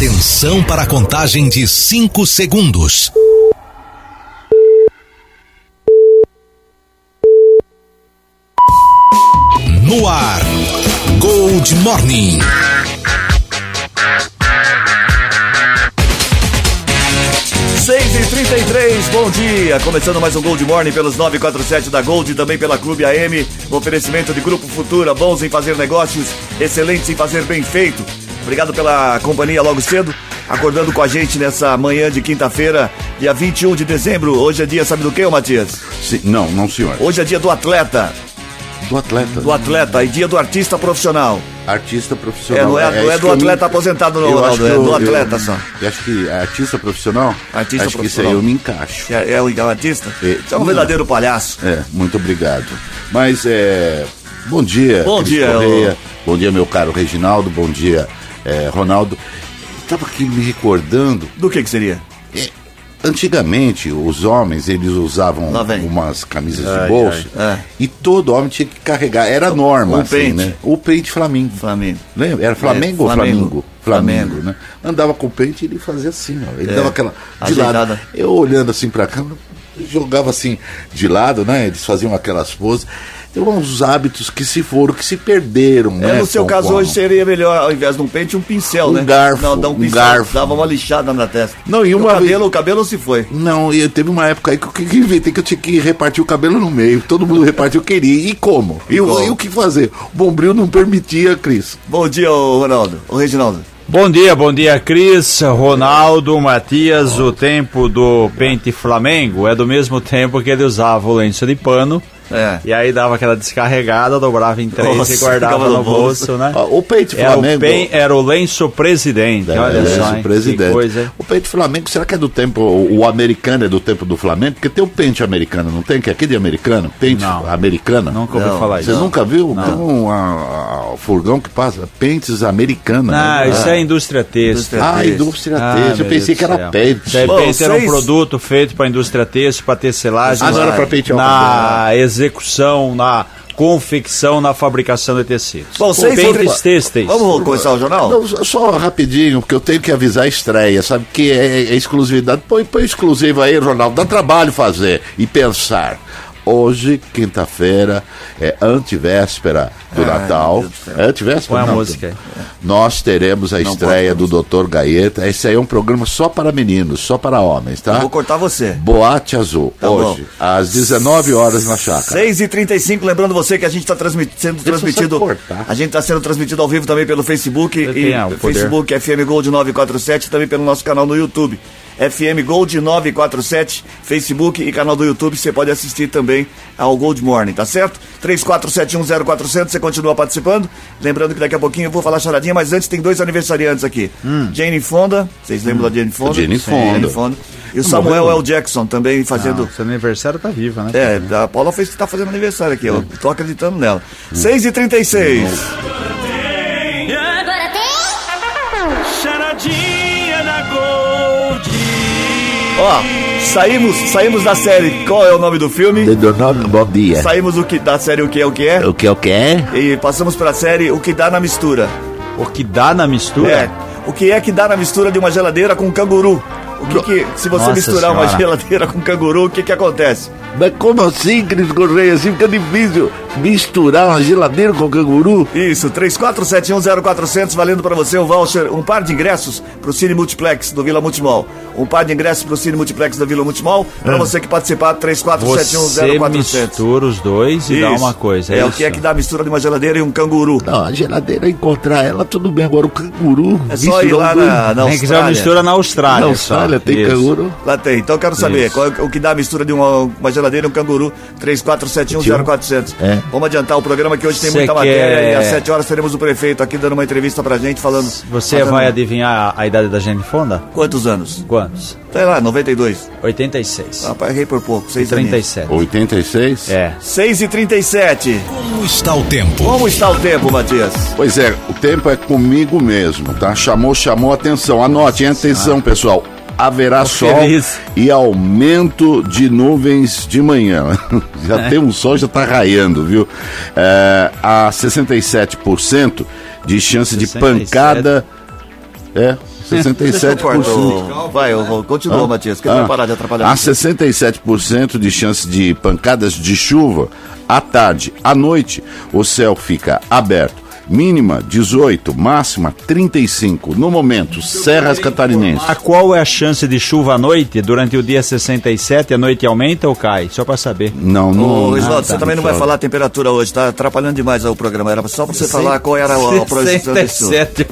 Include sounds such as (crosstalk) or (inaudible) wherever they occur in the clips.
Atenção para a contagem de 5 segundos. No ar, Gold Morning. Seis e trinta e três, bom dia! Começando mais um Gold Morning pelos 947 da Gold e também pela Clube AM. Oferecimento de Grupo Futura, bons em fazer negócios, excelentes em fazer bem feito. Obrigado pela companhia logo cedo, acordando com a gente nessa manhã de quinta-feira, dia 21 de dezembro. Hoje é dia, sabe do que, Matias? Sim, não, não, senhor. Hoje é dia do atleta, Do atleta. do atleta e dia do artista profissional. Artista É, profissional. não é, não é isso do que eu atleta me- aposentado, não, eu Ronaldo, é eu- do eu- atleta só. Eu acho que é artista profissional. Artista acho profissional. que isso aí eu me encaixo. É, é o artista? É, é um não. verdadeiro palhaço. É, muito obrigado. Mas é. Bom dia, Bom Cris dia, Correia. Bom dia, meu caro Reginaldo. Bom dia, é, Ronaldo. Estava aqui me recordando. Do que que seria? é, antigamente, os homens eles usavam umas camisas Ai, de bolso ai, é. e todo homem tinha que carregar. Era norma, O assim, pente. né? O pente Flamengo. Flamengo. Lembra? Era Flamengo É, ou Flamengo. Flamengo? Flamengo, Flamengo. né? Andava com o pente e ele fazia assim, ó. Ele É, dava aquela de ajeitada. lado. Eu olhando assim pra câmera, jogava assim de lado, né? Eles faziam aquelas poses. Tem uns hábitos que se foram, que se perderam, É, né? no seu caso hoje seria melhor, ao invés de um pente, um pincel, Um né? garfo, Não, dá um um pincel, garfo. dava uma lixada na testa. Não, e o uma cabelo, vez- o cabelo se foi. Não, e teve uma época aí que eu que- que inventei que eu tinha que repartir o cabelo no meio. Todo mundo repartiu, eu queria. E como? E, o- como? e o que fazer? O Bombril não permitia, Cris. Bom dia, ô Ronaldo. Ô Reginaldo. Bom dia, bom dia, Cris, Ronaldo, Matias. O tempo do pente Flamengo é do mesmo tempo que ele usava o lenço de pano. É. E aí dava aquela descarregada, dobrava em três Nossa, e guardava no no bolso, bolso. né? O peito Era o, Flamengo. pen- era o lenço presidente, olha É, só, esse hein? presidente. Que coisa? O pente Flamengo, será que é do tempo. O, o americano é do tempo do Flamengo? Porque tem o pente americano, não tem? Que é aqui de americano? Pente Não. americana? Nunca ouvi Não, falar Você isso. nunca viu? Não. Tem um a- a- furgão que passa pentes americana. Ah, né? isso é indústria têxtil. Ah, indústria Ah, têxtil. Eu pensei Deus que era céu. pente. Bom, era um produto feito para indústria têxtil, para tecelagem. Ah, não era pra pentear o Na execução, na confecção, na fabricação de tecidos. Bom, seis Pentes têxteis. Vamos começar o jornal? Não, só- só rapidinho, porque eu tenho que avisar a estreia, sabe? Que é, é exclusividade. Põe, põe exclusivo aí, Ronaldo. Dá trabalho fazer e pensar. Hoje, quinta-feira, é antivéspera do Natal. do. É antivéspera? Põe a Não, música. Nós teremos a Não estreia do Dr. Gaeta. Esse aí é um programa só para meninos, só para homens, tá? Vou cortar você. Boate Azul, Tá hoje, bom. às 19 horas na chácara. 6h35, lembrando você que a gente está sendo transmitido. A gente está sendo transmitido ao vivo também pelo Facebook Ele e o poder. Facebook FM Gold 947 e também pelo nosso canal no YouTube. FM Gold 947, Facebook e canal do YouTube, você pode assistir também ao Gold Morning, tá certo? 34710400, você continua participando. Lembrando que daqui a pouquinho eu vou falar charadinha, mas antes tem dois aniversariantes aqui. Jane Fonda, vocês lembram da Jane Fonda? Jane Fonda. Jane Fonda. E o Samuel L. Jackson também fazendo. Não, seu aniversário tá viva, né? É, a Paula fez que tá fazendo aniversário aqui, eu tô acreditando nela. 6h36. Agora Ó, saímos, saímos da série. Qual é o nome do filme? Bom dia. Saímos o que, da série O que é o que é? O que eu quero? E passamos pra série O que dá na mistura. O que dá na mistura? É. O que é que dá na mistura de uma geladeira com canguru? O que, que se você Nossa misturar uma Senhora. geladeira com canguru, o que que acontece? Mas como assim, Cris Correia? Assim fica difícil misturar uma geladeira com canguru? Isso, 34710400, valendo pra você um voucher, um par de ingressos pro Cine Multiplex do Vila Multimol. Um par de ingressos pro Cine Multiplex da Vila Multimol, pra você que participar, Você 34710400. mistura os dois e dá uma coisa. É, o isso? que é que dá a mistura de uma geladeira e um canguru. Não, a geladeira, encontrar ela, tudo bem. Agora o canguru. É só ir lá na, na Tem que ser uma Austrália. mistura na Austrália. Na Austrália só. tem Isso. canguru. Lá tem. Então eu quero saber Isso. qual é o que dá a mistura de uma, uma geladeira e um canguru. 34710400. É. Vamos adiantar o programa que hoje tem Cê muita quer- matéria e às 7 horas teremos o prefeito aqui dando uma entrevista pra gente falando. Você fazendo- vai adivinhar a idade da Jane Fonda? Quantos anos? Quantos? Sei lá, 92. 86. Rapaz, errei por pouco. E 6 37. 86? É. 6 e 37. Como está o tempo? Como está o tempo, Matias? Pois é, o tempo é comigo mesmo, tá? Chamou, chamou atenção. Anote, hein? atenção, pessoal. Haverá sol feliz. e aumento de nuvens de manhã. (laughs) já tem um sol, já tá raiando, viu? É, há 67% de chance de 67. pancada É, (laughs) 67%. Vai, eu vou- continua, Ah, Matias, que ah, vai parar de atrapalhar. Há 67% de chance de pancadas de chuva à tarde. À noite, o céu fica aberto. Mínima 18, máxima 35. No momento, Serras Catarinenses. A qual é a chance de chuva à noite? Durante o dia 67, a noite aumenta ou cai? Só para saber. Não, não. Ô, Oswaldo, Ah, você tá, também não vai fala. falar a temperatura hoje, tá atrapalhando demais o programa. Era só pra você falar qual era a, a projeção desse 67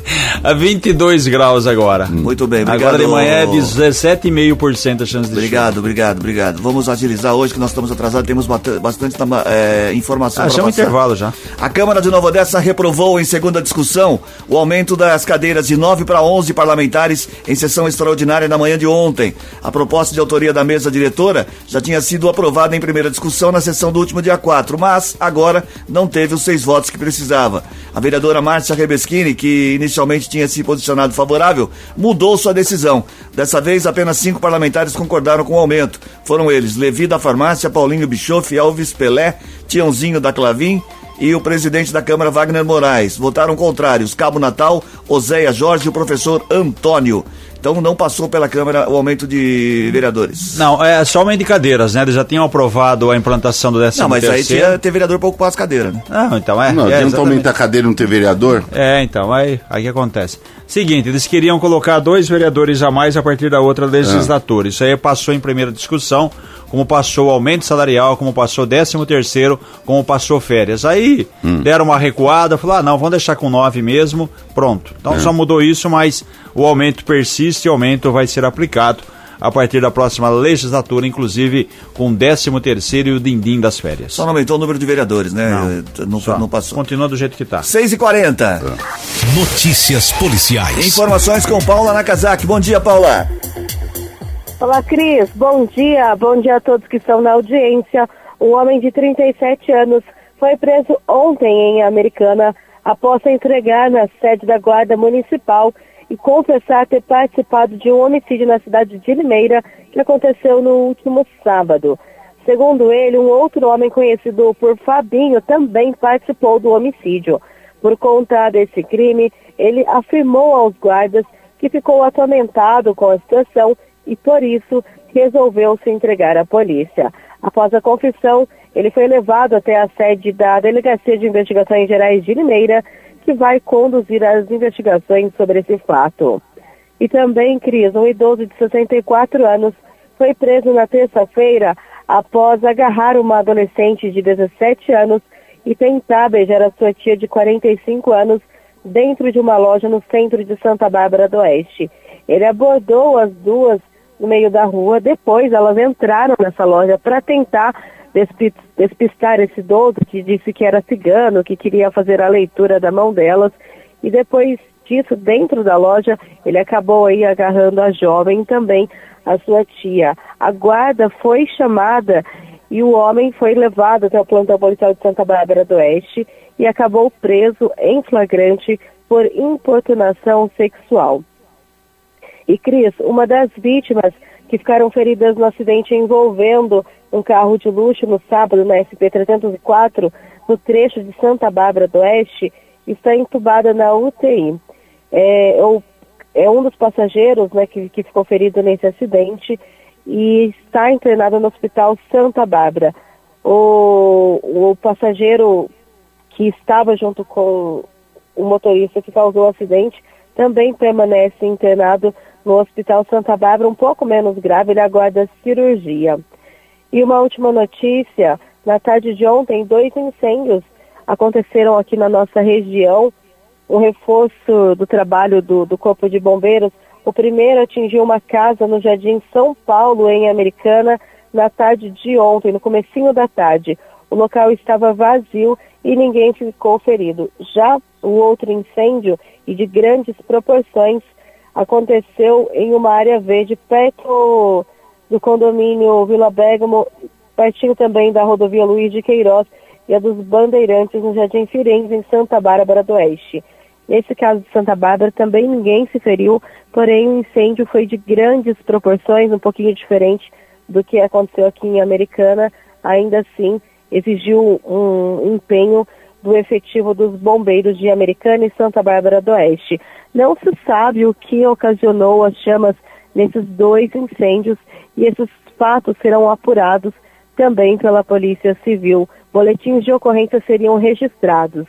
a 22 graus agora. Muito bem, obrigado. Agora de manhã é 17,5% a chance de Obrigado, obrigado, obrigado. Vamos agilizar hoje que nós estamos atrasados, temos bastante é, informação chuva. Ah, para já é um passar. intervalo já. A Câmara de Nova Odessa reprovou em segunda discussão o aumento das cadeiras de 9 para 11 parlamentares em sessão extraordinária na manhã de ontem. A proposta de autoria da mesa diretora já tinha sido aprovada em primeira discussão na sessão do último dia 4, mas agora não teve os seis votos que precisava. A vereadora Márcia Rebeschini, que inicialmente tinha se posicionado favorável, mudou sua decisão. Dessa vez, apenas cinco parlamentares concordaram com o aumento. Foram eles Levi da Farmácia, Paulinho Bischoff, Elvis Pelé, Tiãozinho da Clavim e o presidente da Câmara, Wagner Moraes. Votaram contrários Cabo Natal, Oséia Jorge e o professor Antônio. Então não passou pela Câmara o aumento de vereadores. Não, é somente cadeiras, né? Eles já tinham aprovado a implantação do 13 Não, mas aí terceiro. tinha ter vereador para ocupar as cadeiras, né? Não, então é. Não, é, adianta aumentar a cadeira e não ter vereador? É, então, aí, aí que acontece. Seguinte, eles queriam colocar dois vereadores a mais a partir da outra legislatura. Isso aí passou em primeira discussão, como passou o aumento salarial, como passou o 13 terceiro, como passou férias. Aí deram uma recuada, falaram, ah, não, vamos deixar com nove mesmo, pronto. Então só mudou isso, mas o aumento persiste e o aumento vai ser aplicado a partir da próxima legislatura, inclusive com o 13 terceiro e o dindim das férias. Só não aumentou o número de vereadores, né? Não, Só. não passou. Continua do jeito que está. 6 e 40 Notícias policiais. Informações com Paula Nakazaki. Bom dia, Paula. Olá, Cris. Bom dia. Bom dia a todos que estão na audiência. Um homem de 37 anos foi preso ontem em Americana após se entregar na sede da Guarda Municipal e confessar ter participado de um homicídio na cidade de Limeira que aconteceu no último sábado. Segundo ele, um outro homem conhecido por Fabinho também participou do homicídio. Por conta desse crime, ele afirmou aos guardas que ficou atormentado com a situação e, por isso, resolveu se entregar à polícia. Após a confissão, ele foi levado até a sede da Delegacia de Investigações Gerais de Limeira, que vai conduzir as investigações sobre esse fato. E também, Cris, um idoso de 64 anos foi preso na terça-feira após agarrar uma adolescente de 17 anos e tentar beijar a sua tia de 45 anos dentro de uma loja no centro de Santa Bárbara do Oeste. Ele abordou as duas no meio da rua, depois elas entraram nessa loja para tentar despi- despistar esse idoso que disse que era cigano, que queria fazer a leitura da mão delas, e depois disso, dentro da loja, ele acabou aí agarrando a jovem também a sua tia. A guarda foi chamada e o homem foi levado até o plantão policial de Santa Bárbara do Oeste e acabou preso em flagrante por importunação sexual. E Cris, uma das vítimas que ficaram feridas no acidente envolvendo um carro de luxo no sábado na SP-304, no trecho de Santa Bárbara do Oeste, está entubada na UTI. É, o- é um dos passageiros né, que, que ficou ferido nesse acidente e está internado no Hospital Santa Bárbara. O, o passageiro que estava junto com o motorista que causou o acidente também permanece internado no Hospital Santa Bárbara, um pouco menos grave, ele aguarda cirurgia. E uma última notícia, na tarde de ontem, dois incêndios aconteceram aqui na nossa região, um reforço do trabalho do, do Corpo de Bombeiros. O primeiro atingiu uma casa no Jardim São Paulo, em Americana, na tarde de ontem, no comecinho da tarde. O local estava vazio e ninguém ficou ferido. Já o outro incêndio, e de grandes proporções, aconteceu em uma área verde perto do condomínio Vila Bergamo, pertinho também da rodovia Luiz de Queiroz e a dos Bandeirantes no Jardim Firenze, em Santa Bárbara do Oeste. Nesse caso de Santa Bárbara também ninguém se feriu, porém o incêndio foi de grandes proporções, um pouquinho diferente do que aconteceu aqui em Americana. Ainda assim, exigiu um empenho do efetivo dos bombeiros de Americana e Santa Bárbara do Oeste. Não se sabe o que ocasionou as chamas nesses dois incêndios e esses fatos serão apurados também pela Polícia Civil. Boletins de ocorrência seriam registrados.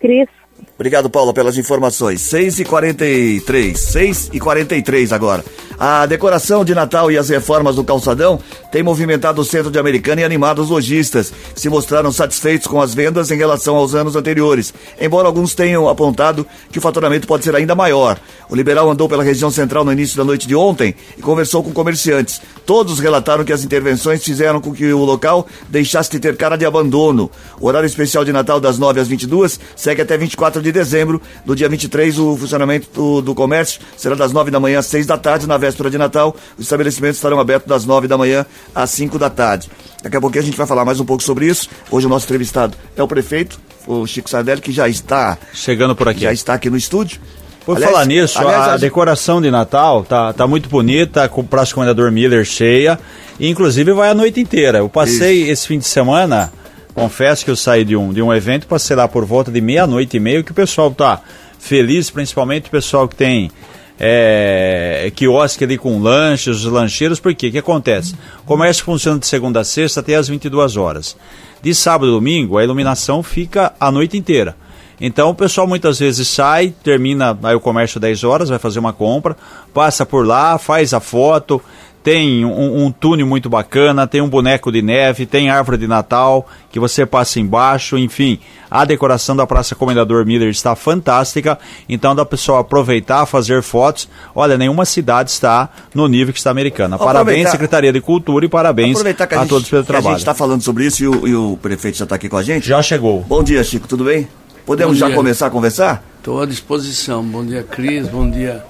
Cris. Obrigado, Paulo, pelas informações. 6 e 43 6 e 43 agora. A decoração de Natal e as reformas do calçadão têm movimentado o centro de Americana e animado os lojistas, se mostraram satisfeitos com as vendas em relação aos anos anteriores, embora alguns tenham apontado que o faturamento pode ser ainda maior. O liberal andou pela região central no início da noite de ontem e conversou com comerciantes. Todos relataram que as intervenções fizeram com que o local deixasse de ter cara de abandono. O horário especial de Natal das 9 às 22 segue até 24 de dezembro. No dia 23, o funcionamento do, do comércio será das 9 da manhã às 6 da tarde. Na véspera de Natal, os estabelecimentos estarão abertos das 9 da manhã às 5 da tarde. Daqui a pouquinho a gente vai falar mais um pouco sobre isso. Hoje o nosso entrevistado é o prefeito, o Chico Sardelli, que já está chegando por aqui. Já está aqui no estúdio. Por aliás, falar nisso, aliás, a, a, decoração de Natal tá, tá muito bonita, com o Praça Comendador Miller cheia, e inclusive vai a noite inteira. Eu passei Isso. esse fim de semana, confesso que eu saí de um, de um evento, passei lá por volta de meia-noite e meia, que o pessoal tá feliz, principalmente o pessoal que tem é, quiosque ali com lanches, os lancheiros, porque o que acontece? O comércio funciona de segunda a sexta até as 22 horas. De sábado e domingo, a iluminação fica a noite inteira. Então o pessoal muitas vezes sai, termina aí o comércio 10 horas, vai fazer uma compra, passa por lá, faz a foto, tem um, um, túnel muito bacana, tem um boneco de neve, tem árvore de Natal que você passa embaixo, enfim, a decoração da Praça Comendador Miller está fantástica, então dá pessoal aproveitar, fazer fotos. Olha, nenhuma cidade está no nível que está a americana. Parabéns, Secretaria de Cultura, e parabéns a, a, todos pelo trabalho. A gente está falando sobre isso e o, e o prefeito já está aqui com a gente. Já chegou. Bom dia, Chico, tudo bem? Podemos já começar a conversar? Estou à disposição. Bom dia, Cris. Bom dia,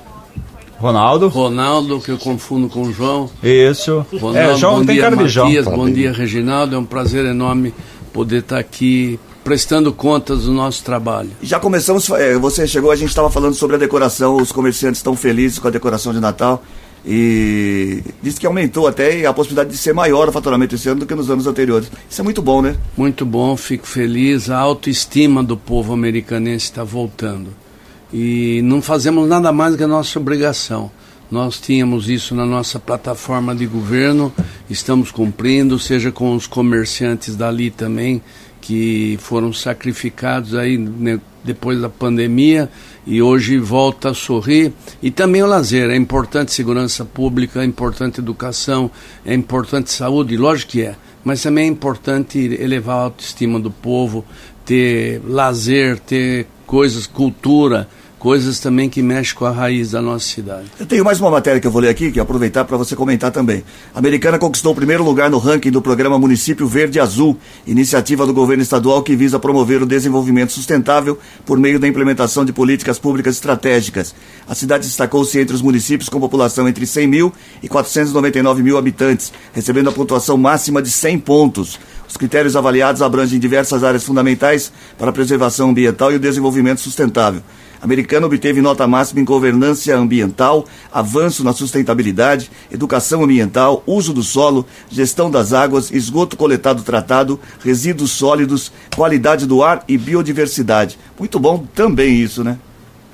Ronaldo. Ronaldo, que eu confundo com o João. Isso. Ronaldo, é, João bom tem dia, cara de João. Matias, bom dia, Reginaldo. É um prazer enorme poder estar aqui prestando contas do nosso trabalho. Já começamos, é, você chegou, a gente estava falando sobre a decoração, os comerciantes estão felizes com a decoração de Natal e disse que aumentou até a possibilidade de ser maior o faturamento esse ano do que nos anos anteriores. Isso é muito bom, né? Muito bom, fico feliz. A autoestima do povo americanense está voltando. E não fazemos nada mais que a nossa obrigação. Nós tínhamos isso na nossa plataforma de governo, estamos cumprindo, seja com os comerciantes dali também, que foram sacrificados aí né, depois da pandemia e hoje volta a sorrir. E também o lazer, é importante segurança pública, é importante educação, é importante saúde, lógico que é, mas também é importante elevar a autoestima do povo, ter lazer, ter coisas, cultura, coisas também que mexem com a raiz da nossa cidade. Eu tenho mais uma matéria que eu vou ler aqui, que aproveitar para você comentar também. A Americana conquistou o primeiro lugar no ranking do programa Município Verde Azul, iniciativa do governo estadual que visa promover o desenvolvimento sustentável por meio da implementação de políticas públicas estratégicas. A cidade destacou-se entre os municípios com população entre 100 mil e 499 mil habitantes, recebendo a pontuação máxima de 100 pontos. Os critérios avaliados abrangem diversas áreas fundamentais para a preservação ambiental e o desenvolvimento sustentável americana obteve nota máxima em governança ambiental, avanço na sustentabilidade, educação ambiental, uso do solo, gestão das águas, esgoto coletado tratado, resíduos sólidos, qualidade do ar e biodiversidade. Muito bom também isso, né?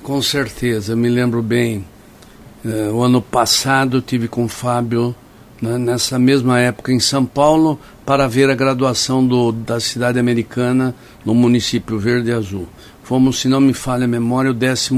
Com certeza, me lembro bem. Uh, o ano passado tive com o Fábio né, nessa mesma época em São Paulo para ver a graduação do, da cidade americana no município Verde Azul. Fomos, se não me falha a memória, o 14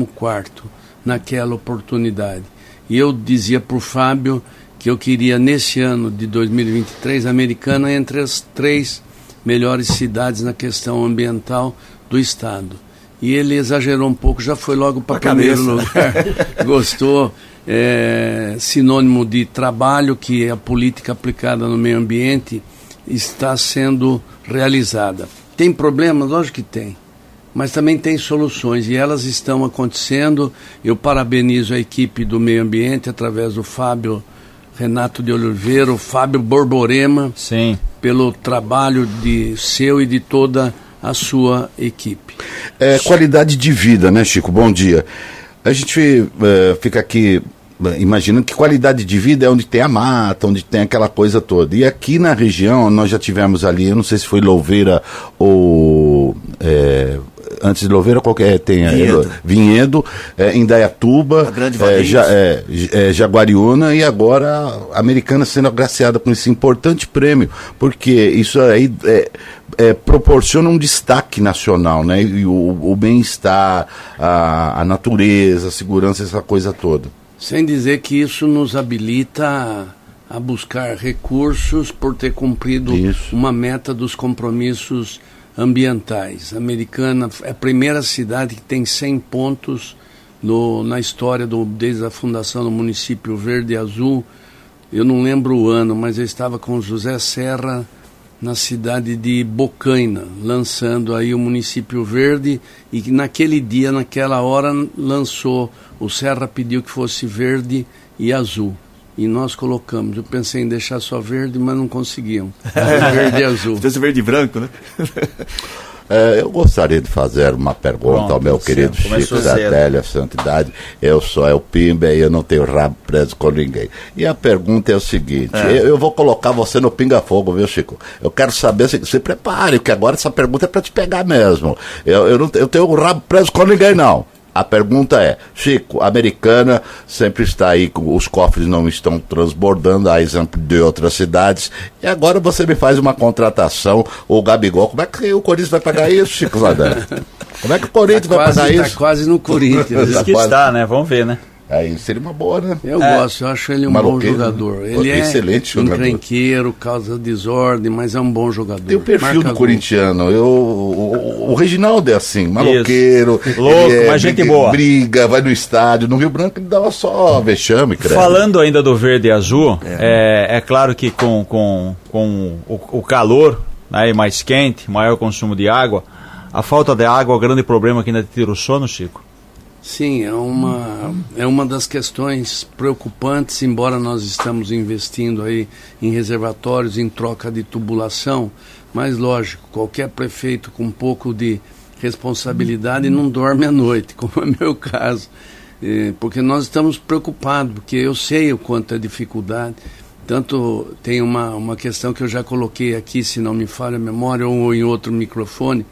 naquela oportunidade. E eu dizia para o Fábio que eu queria, nesse ano de 2023, a Americana entre as três melhores cidades na questão ambiental do Estado. E ele exagerou um pouco, já foi logo para o primeiro lugar. (laughs) Gostou. É, sinônimo de trabalho que a política aplicada no meio ambiente está sendo realizada. Tem problemas? Lógico que tem mas também tem soluções e elas estão acontecendo. Eu parabenizo a equipe do meio ambiente através do Fábio Renato de Oliveira, o Fábio Borborema, Sim. pelo trabalho de seu e de toda a sua equipe. É, qualidade de vida, né, Chico? Bom dia. A gente é, fica aqui imaginando que qualidade de vida é onde tem a mata, onde tem aquela coisa toda. E aqui na região, nós já tivemos ali, eu não sei se foi Louveira ou. É, antes de Louveira, qualquer tem Vinhedo, Vinhedo é, Indaiatuba, é, ja, é, é, Jaguariúna e agora a Americana sendo agraciada com esse importante prêmio, porque isso aí é, é, proporciona um destaque nacional, né? E o, o bem-estar, a, a natureza, a segurança, essa coisa toda. Sem dizer que isso nos habilita a, a buscar recursos por ter cumprido Isso. uma meta dos compromissos ambientais. Americana é a primeira cidade que tem 100 pontos no, na história do, desde a fundação do município Verde Azul. Eu não lembro o ano, mas eu estava com José Serra na cidade de Bocaina, lançando aí o município verde e que naquele dia, naquela hora, lançou, o Serra pediu que fosse verde e azul. E nós colocamos. Eu pensei em deixar só verde, mas não conseguimos. (laughs) verde e azul. Desse verde e branco, né? (laughs) É, eu gostaria de fazer uma pergunta Pronto, ao meu querido Chico da. Télia Santidade. Eu sou El Pimba e eu não tenho rabo preso com ninguém. E a pergunta é o seguinte: eu, eu vou colocar você no pinga-fogo, viu, Chico? Eu quero saber se se prepare, porque agora essa pergunta é para te pegar mesmo. Eu, eu não eu tenho o rabo preso com ninguém, não. A pergunta é, Chico, a americana sempre está aí, com- os cofres não estão transbordando, a exemplo de outras cidades, e agora você me faz uma contratação, o Gabigol, como é que o Corinthians vai pagar isso, Chico Zadana? Como é que o Corinthians vai Quase, pagar tá isso? quase no Corinthians. Diz que está, né? Vamos ver, né? Aí seria uma boa, né? Eu É. gosto, eu acho ele um Maloqueiro, bom né? jogador. Ele é Excelente jogador. encrenqueiro, causa desordem, mas é um bom jogador. Tem o perfil Marca do corintiano. Eu, o, o- Reginaldo é assim, maloqueiro. Louco, é- mas gente briga- boa. Briga, vai no estádio. No Rio Branco ele dava só vexame, credo. Falando ainda do verde e azul, é, é claro que com, com, com o, o calor né, e mais quente, maior consumo de água, a falta de água é o grande problema que ainda tira o sono, Chico. Sim, é uma, é uma das questões preocupantes, embora nós estamos investindo aí em reservatórios em troca de tubulação, mas lógico, qualquer prefeito com um pouco de responsabilidade não dorme à noite, (laughs) como é meu caso. Eh, porque nós estamos preocupados, porque eu sei o quanto é dificuldade. Tanto tem uma, uma questão que eu já coloquei aqui, se não me falha a memória, ou em outro microfone.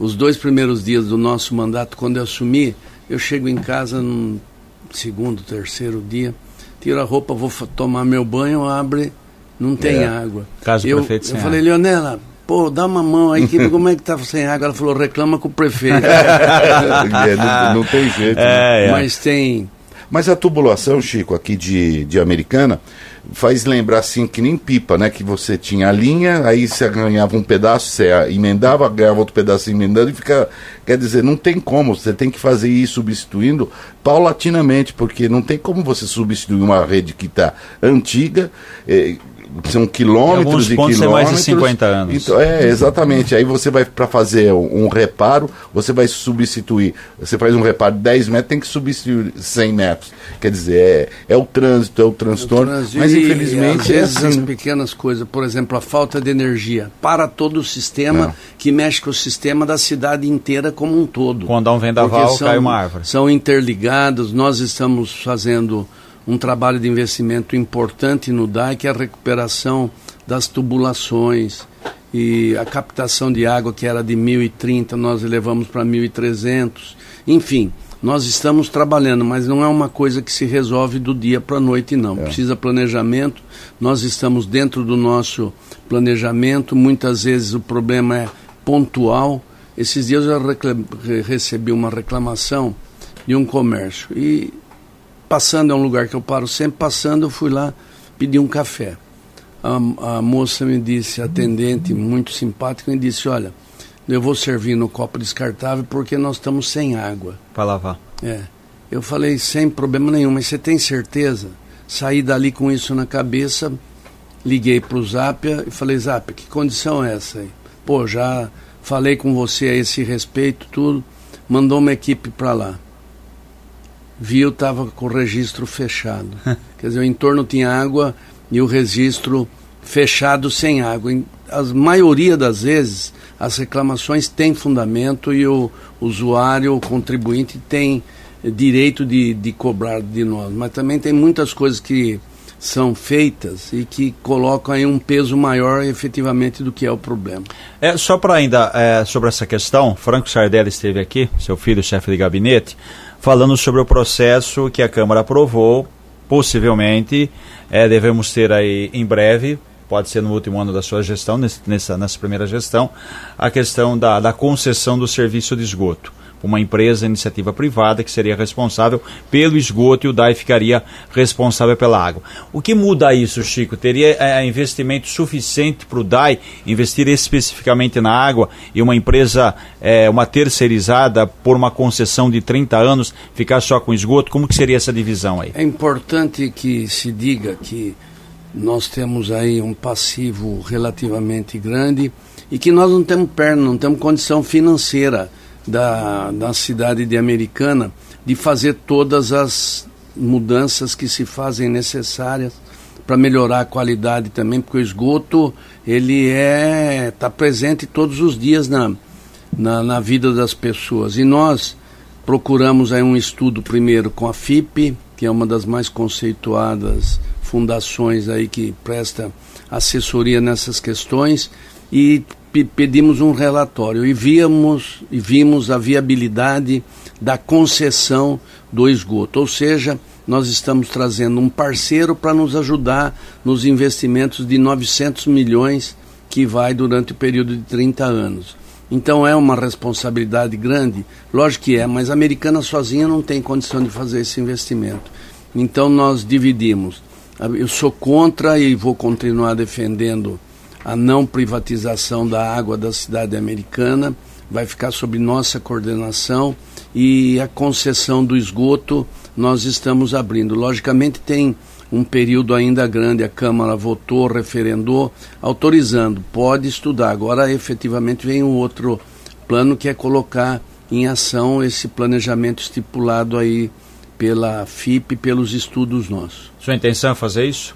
Os dois primeiros dias do nosso mandato, quando eu assumi, eu chego em casa no segundo, terceiro dia, tiro a roupa, vou tomar meu banho, abre, não tem É. água. Caso do eu, prefeito eu sem falei, água. Leonela, pô, dá uma mão aí, que, como é que tá sem água? Ela falou, reclama com o prefeito. (laughs) É, não, não tem jeito. né? É, Mas tem. Mas a tubulação, Chico, aqui de, de Americana, faz lembrar assim que nem pipa, né? Que você tinha a linha, aí você ganhava um pedaço, você emendava, ganhava outro pedaço emendando e fica. Quer dizer, não tem como, você tem que fazer isso substituindo paulatinamente, porque não tem como você substituir uma rede que está antiga. eh, são quilômetros alguns e pontos é quilômetros. mais de 50 anos. Então, é, exatamente. Aí você vai para fazer um, um reparo, você vai substituir. Você faz um reparo de 10 metros, tem que substituir 100 metros. Quer dizer, é, é o trânsito, é o transtorno. Trans- mas e, infelizmente às é vezes as assim. pequenas coisas, por exemplo, a falta de energia para todo o sistema Não. que mexe com o sistema da cidade inteira como um todo. Quando dá um vendaval, Porque cai uma árvore. São interligados, nós estamos fazendo um trabalho de investimento importante no DAI, que é a recuperação das tubulações e a captação de água que era de 1030, nós elevamos para 1300. Enfim, nós estamos trabalhando, mas não é uma coisa que se resolve do dia para a noite, não. Precisa planejamento. Nós estamos dentro do nosso planejamento. Muitas vezes o problema é pontual. Esses dias eu recebi uma reclamação de um comércio e passando é um lugar que eu paro sempre passando eu fui lá pedir um café. A, a moça me disse atendente muito simpática me disse olha eu vou servir no copo descartável porque nós estamos sem água. Pra lavar. é. Eu falei sem problema nenhum mas você tem certeza? Saí dali com isso na cabeça liguei para o Zapia e falei Zapia que condição é essa aí? Pô já falei com você a esse respeito tudo mandou uma equipe para lá viu estava com o registro fechado. (laughs) Quer dizer, o entorno tinha água e o registro fechado sem água. A maioria das vezes as reclamações têm fundamento e o usuário, o contribuinte tem direito de, de cobrar de nós. Mas também tem muitas coisas que são feitas e que colocam aí um peso maior efetivamente do que é o problema. É, só para ainda é, sobre essa questão, Franco Sardelli esteve aqui, seu filho, chefe de gabinete, falando sobre o processo que a Câmara aprovou, possivelmente é, devemos ter aí em breve, pode ser no último ano da sua gestão, nessa, nessa primeira gestão, a questão da, da concessão do serviço de esgoto uma empresa, iniciativa privada, que seria responsável pelo esgoto e o DAI ficaria responsável pela água. O que muda isso, Chico? Teria é, investimento suficiente para o DAI investir especificamente na água e uma empresa, é, uma terceirizada, por uma concessão de 30 anos, ficar só com esgoto? Como que seria essa divisão aí? É importante que se diga que nós temos aí um passivo relativamente grande e que nós não temos perna, não temos condição financeira da, da cidade de Americana de fazer todas as mudanças que se fazem necessárias para melhorar a qualidade também, porque o esgoto ele é está presente todos os dias na, na, na, vida das pessoas. E nós procuramos aí um estudo primeiro com a FIP, que é uma das mais conceituadas fundações aí que presta assessoria nessas questões e pedimos um relatório e víamos e vimos a viabilidade da concessão do esgoto, ou seja, nós estamos trazendo um parceiro para nos ajudar nos investimentos de 900 milhões que vai durante o período de 30 anos. Então é uma responsabilidade grande, lógico que é, mas a americana sozinha não tem condição de fazer esse investimento. Então nós dividimos. Eu sou contra e vou continuar defendendo a não privatização da água da cidade americana, vai ficar sob nossa coordenação e a concessão do esgoto nós estamos abrindo. Logicamente tem um período ainda grande, a Câmara votou, referendou, autorizando, pode estudar. Agora efetivamente vem um outro plano que é colocar em ação esse planejamento estipulado aí pela FIP, pelos estudos nossos. Sua intenção é fazer isso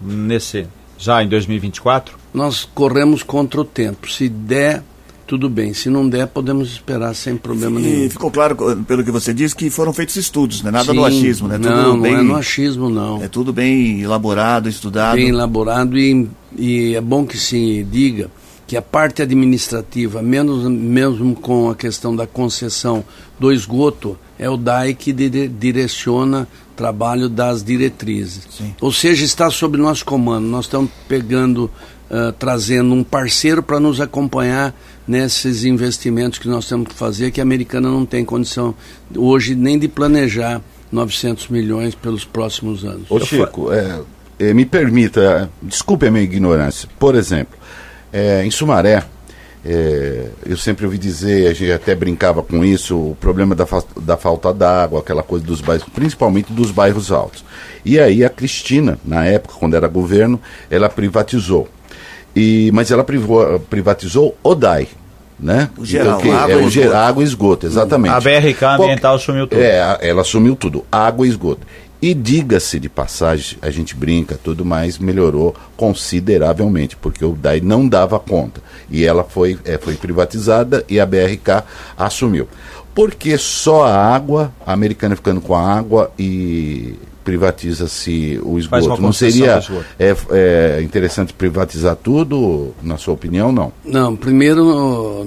nesse já em 2024? Nós corremos contra o tempo. Se der, tudo bem. Se não der, podemos esperar sem problema e nenhum. ficou claro, pelo que você disse, que foram feitos estudos, né? Nada Sim, no achismo, né? Tudo não, bem, não é no achismo, não. É tudo bem elaborado, estudado. Bem elaborado e, e é bom que se diga que a parte administrativa, menos, mesmo com a questão da concessão do esgoto, é o DAI que dire, direciona trabalho das diretrizes. Sim. Ou seja, está sob nosso comando. Nós estamos pegando, uh, trazendo um parceiro para nos acompanhar nesses investimentos que nós temos que fazer, que a americana não tem condição hoje nem de planejar 900 milhões pelos próximos anos. Ô Chico, é, é, me permita, desculpe a minha ignorância. Por exemplo, é, em Sumaré, é, eu sempre ouvi dizer, a gente até brincava com isso, o problema da, fa da falta d'água, aquela coisa dos bairros, principalmente dos bairros altos. E aí a Cristina, na época, quando era governo, ela privatizou. E, mas ela privou, privatizou o DAI, né? O geral, então, água, é, o ger, água e esgoto, exatamente. A BRK Ambiental assumiu tudo. É, ela assumiu tudo, água e esgoto. E diga-se de passagem, a gente brinca, tudo mais melhorou consideravelmente, porque o DAI não dava conta. E ela foi, é, foi privatizada e a BRK assumiu. Porque só a água, a americana ficando com a água e privatiza-se o esgoto. Não seria. É, é, interessante privatizar tudo, na sua opinião, não? Não, primeiro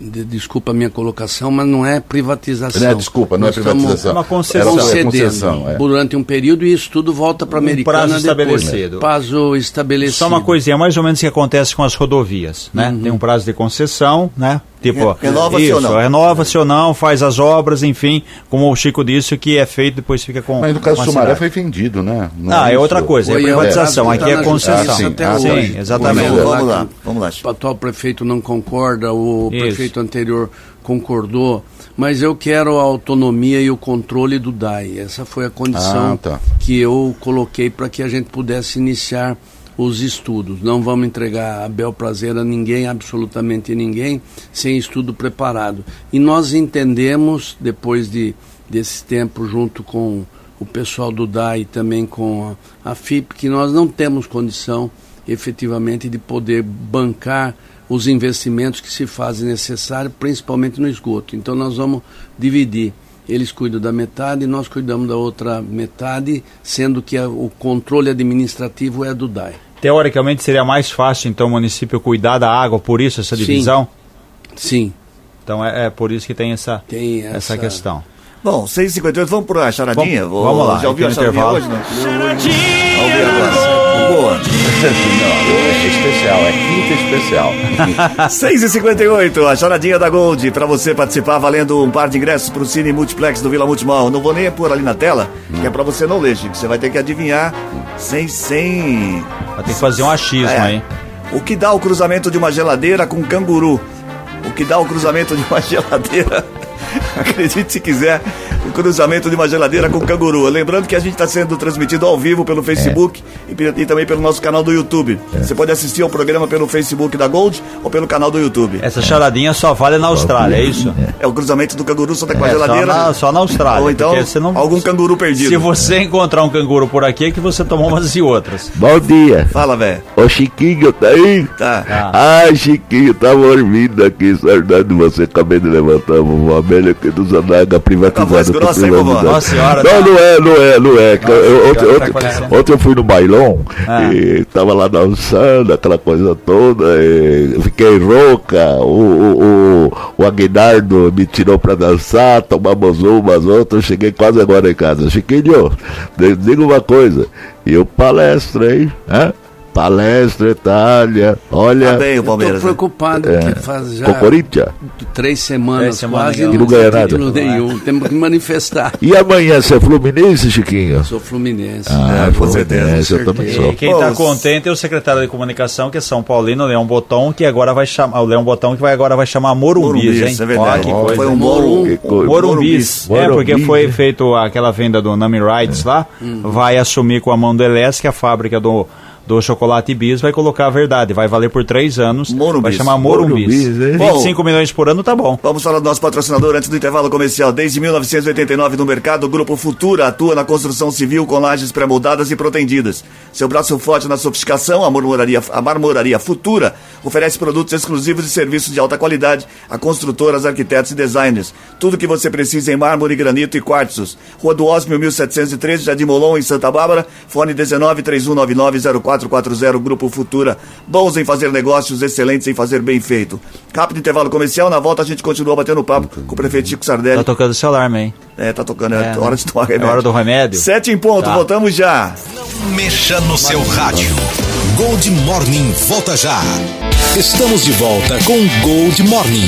de, desculpa a minha colocação, mas não é privatização. É, desculpa, não é Nós é privatização. É uma concessão. concedendo é. durante um período e isso tudo volta para a um americana prazo estabelecido. Prazo estabelecido. Só uma coisinha, mais ou menos o que acontece com as rodovias, né? Uhum. Tem um prazo de concessão, né? Tipo, renova-se ou não. Renova-se ou não, faz as obras, enfim, como o Chico disse, o que é feito depois fica com. Mas no caso do Sumaré foi vendido, né? Não ah, é, é outra coisa, é privatização, aqui é concessão. Ah, sim, ah, sim, exatamente. Vamos lá, vamos lá. O atual prefeito não concorda, o Isso. prefeito anterior concordou, mas eu quero a autonomia e o controle do DAI. Essa foi a condição ah, tá. que eu coloquei para que a gente pudesse iniciar os estudos. Não vamos entregar a bel prazer a ninguém, absolutamente ninguém, sem estudo preparado. E nós entendemos, depois de, desse tempo, junto com o pessoal do DAI e também com a, a FIP, que nós não temos condição efetivamente de poder bancar os investimentos que se fazem necessários, principalmente no esgoto. Então nós vamos dividir eles cuidam da metade nós cuidamos da outra metade, sendo que a, o controle administrativo é do DAI. Teoricamente seria mais fácil então o município cuidar da água, por isso essa divisão? Sim. Então é, é por isso que tem essa, Tem essa... essa- questão. Bom, 6h58, vamos por uma charadinha? Vamos- vamos lá, Já ouviu a charadinha intervalo. hoje, não? Charadinha Vamos ver agora. Boa. (laughs) É especial, é quinta especial. (laughs) 6h58, a charadinha da Gold. Pra você participar, valendo um par de ingressos pro Cine Multiplex do Vila Multimol. Não vou nem pôr ali na tela, que é pra você não ler, Chico. Você vai ter que adivinhar sem. sem... Vai ter que fazer um achismo É. aí. O que dá o cruzamento de uma geladeira com canguru? O que dá o cruzamento de uma (laughs) geladeira? (laughs) Acredite se quiser, o cruzamento de uma geladeira com canguru. Lembrando que a gente está sendo transmitido ao vivo pelo Facebook e, pe- e também pelo nosso canal do YouTube. Você pode assistir ao programa pelo Facebook da Gold ou pelo canal do YouTube. Essa charadinha só vale na Austrália, é isso? É o cruzamento do canguru só tá com a É, só, geladeira. na, só na Austrália. Ou então não- algum canguru perdido. Se você encontrar um canguru por aqui, é que você tomou umas e outras. Bom dia. Fala, velho. Ô Chiquinho, tá aí? Tá. Ah. Ai, Chiquinho, tava dormindo aqui, saudade de você. Acabei de levantar, vovó Amélia, aqui do Zanaga, privatizada. tô grossa, hein, vovó? Nossa senhora, Não, tá- não é, não é, não é. Eu- eu- ontem, tá ontem- ontem eu fui no bailão Ah. e tava lá dançando, aquela coisa toda. e fiquei rouca. O, o, o, o Aguinaldo me tirou pra dançar, tomamos umas outras. Cheguei quase agora em casa. Chiquinho, diga uma coisa. E o palestra, hein? Hã? Palestra, Itália. Olha. Tá bem o Eu Palmeiras. estou né? preocupado, É. porque faz já Com Corinthians? três semanas Três semanas quase que e não ganha nada. nenhum. Temos que manifestar. E amanhã você é Fluminense, Chiquinho? Sou fluminense. Ah, com certeza, Fluminense, eu também sou. E quem está contente é o secretário de comunicação, que é São Paulino, o Leão Botão, que agora vai chamar. O Leão Botão que vai, agora vai chamar Morumbis, Morumbis, hein? é verdade. Que coisa. Foi um Morum- bom. que coisa. Morumbis. É, Morumbis. porque foi feito aquela venda do Nami Rides lá, vai assumir com a mão do Eles, que é a fábrica do, do chocolate bis, vai colocar a verdade, vai valer por três anos, Morumbis. vai chamar Morumbis. Morumbis, hein? 25 milhões por ano tá bom. Vamos falar do nosso patrocinador antes do intervalo comercial. Desde 1989 no mercado, o Grupo Futura atua na construção civil com lajes pré-moldadas e protendidas. Seu braço forte na sofisticação, a marmoraria, a marmoraria Futura oferece produtos exclusivos e serviços de alta qualidade a construtoras, arquitetos e designers. Tudo que você precisa em mármore, granito e quartzos. Rua do Osmio 1713, Jardim Molon, em Santa Bárbara. Fone 19 3199 0440, Grupo Futura. Bons em fazer negócios, excelentes em fazer bem feito. Rápido intervalo comercial, na volta a gente continua batendo papo com o prefeito Chico Sardelli. Tá tocando seu alarme, hein? É, tá tocando, é, É, hora de tomar É remédio. hora do remédio? Sete em ponto, Tá. voltamos já. Mexa no seu rádio. Gold Morning volta já. Estamos de volta com Gold Morning.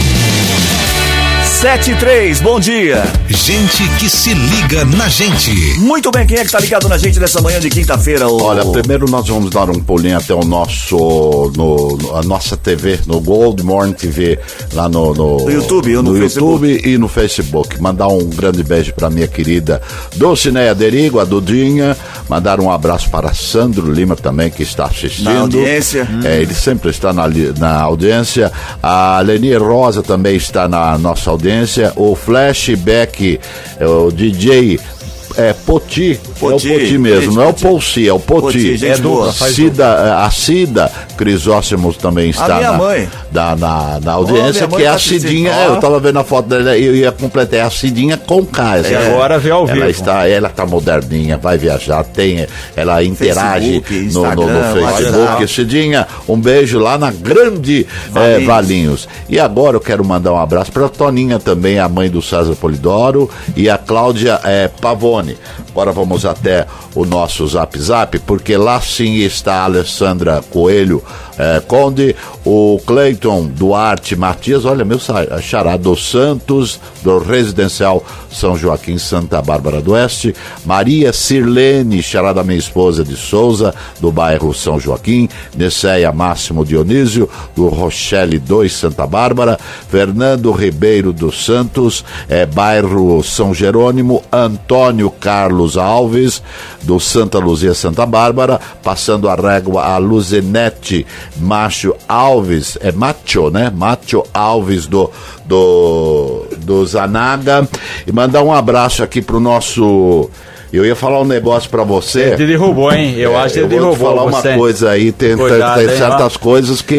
Sete e três, bom dia. Gente que se liga na gente. Muito bem, quem é que tá ligado na gente nessa manhã de quinta-feira? ô- Olha, primeiro nós vamos dar um pulinho até o nosso, no, no- a nossa TV, no Gold Morning TV, lá no, no, No YouTube ou no Facebook? YouTube e no Facebook. Mandar um grande beijo para minha querida Dulcineia Derigo, a Dudinha. Mandar um abraço para Sandro Lima também, que está assistindo. Na audiência. É, ele sempre está na, na audiência. A Leni Rosa também está na nossa audiência. O Flashback, é, o DJ. É Poti, Poti, é o Poti mesmo, gente, não é o Poti. Polsi, é o Poti. Poti, gente é do Cida, a Cida Crisóssimos também está minha na, mãe. da- na, na audiência, que é tá a assistindo. Cidinha, é, eu tava vendo a foto dela, eu ia completar é a Cidinha com K. essa E é. agora vê ao ela vivo. Está, ela tá moderninha, vai viajar, tem, ela interage Facebook, no, no, no Facebook. Cidinha, um beijo lá na grande eh, Valinhos. Valinhos. E agora eu quero mandar um abraço para a Toninha também, a mãe do César Polidoro, e a Cláudia eh, Pavone. année. Agora vamos até o nosso Zap Zap, porque lá sim está a Alessandra Coelho eh, Conde, o Cleiton Duarte Matias, olha meu xará dos Santos, do Residencial São Joaquim, Santa Bárbara do Oeste, Maria Sirlene, xará da minha esposa de Souza, do bairro São Joaquim, Nesseia Máximo Dionísio, do Rochelle 2, Santa Bárbara, Fernando Ribeiro dos Santos, é, bairro São Jerônimo, Antônio Carlos Alves, do Santa Luzia Santa Bárbara, passando a régua a Luzenete Macho Alves, é Macho, né? Macho Alves do do, do Zanaga. E mandar um abraço aqui pro nosso. Eu ia falar um negócio pra você. Ele derrubou, hein? Eu É, acho que ele eu vou derrubou falar você. uma coisa aí, tem, tem- Cuidado, tem certas ó. coisas que.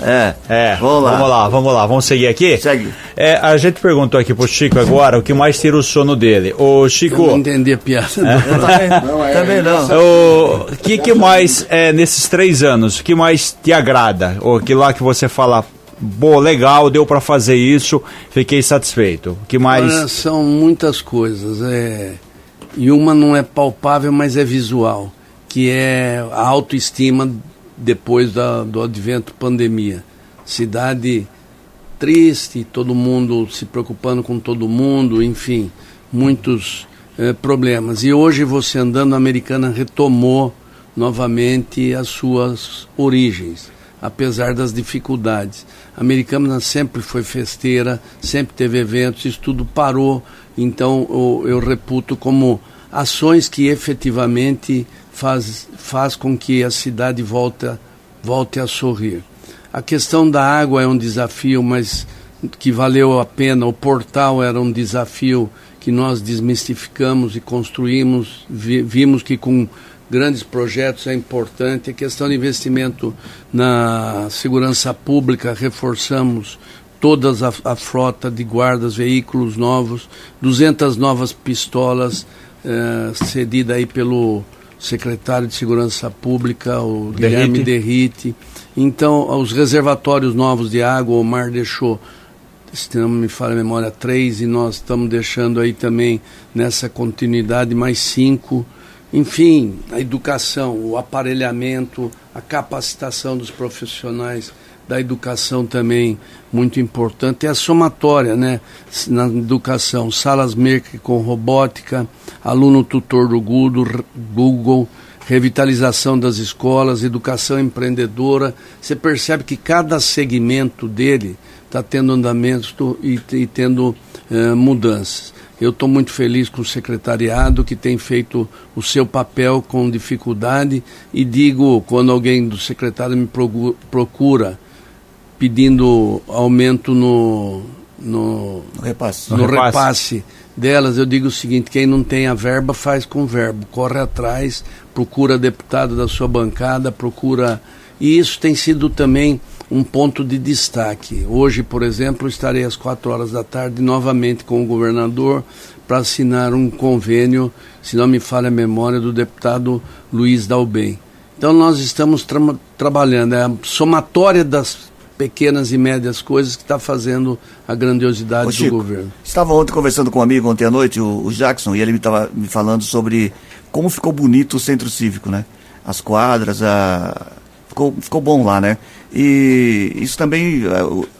É. é, Vamos lá. vamos lá, vamos lá, vamos seguir aqui? Segue. É, a gente perguntou aqui pro Chico agora o que mais tira o sono dele. Ô, Eu Chico, não entendi a piada. Também, também não. o que, que mais, é, nesses três anos, o que mais te agrada? O que lá que você fala, pô, legal, deu pra fazer isso, fiquei satisfeito. O que mais... Olha, são muitas coisas. É, e uma não é palpável, mas é visual, que é a autoestima depois da, do advento pandemia. Cidade triste, todo mundo se preocupando com todo mundo, enfim, muitos eh, problemas. E hoje você andando, a americana retomou novamente as suas origens, apesar das dificuldades. A americana sempre foi festeira, sempre teve eventos, isso tudo parou, então eu, eu reputo como ações que efetivamente faz, faz com que a cidade volte, volte a sorrir. A questão da água é um desafio, mas que valeu a pena. O portal era um desafio que nós desmistificamos e construímos. Vi, vimos que com grandes projetos é importante. A questão de investimento na segurança pública, reforçamos toda a, a frota de guardas, veículos novos, 200 novas pistolas eh, cedida aí pelo secretário de Segurança Pública, o Guilherme Derrite. Então, os reservatórios novos de água, o Mar deixou, se não me falha a memória, três, e nós estamos deixando aí também, nessa continuidade, mais cinco. Enfim, a educação, o aparelhamento, a capacitação dos profissionais da educação também muito importante. É a somatória, né? Na educação, salas Merck com robótica, aluno tutor do Google, revitalização das escolas, educação empreendedora. Você percebe que cada segmento dele está tendo andamento e, e tendo eh, mudanças. Eu estou muito feliz com o secretariado que tem feito o seu papel com dificuldade e digo, quando alguém do secretário me procura pedindo aumento no, no, No repasse. no No repasse. repasse delas, eu digo o seguinte: quem não tem a verba faz com verbo, corre atrás, procura deputado da sua bancada, procura. E isso tem sido também um ponto de destaque. Hoje, por exemplo, estarei às quatro horas da tarde novamente com o governador para assinar um convênio, se não me falha a memória, do deputado Luiz Dalbem. Então nós estamos tra trabalhando, é a somatória das pequenas e médias coisas que está fazendo a grandiosidade Ô, do Chico, governo. Estava ontem conversando com um amigo ontem à noite, o, o Jackson, e ele estava me falando sobre como ficou bonito o centro cívico, né? As quadras, a... ficou, ficou bom lá, né? E isso também,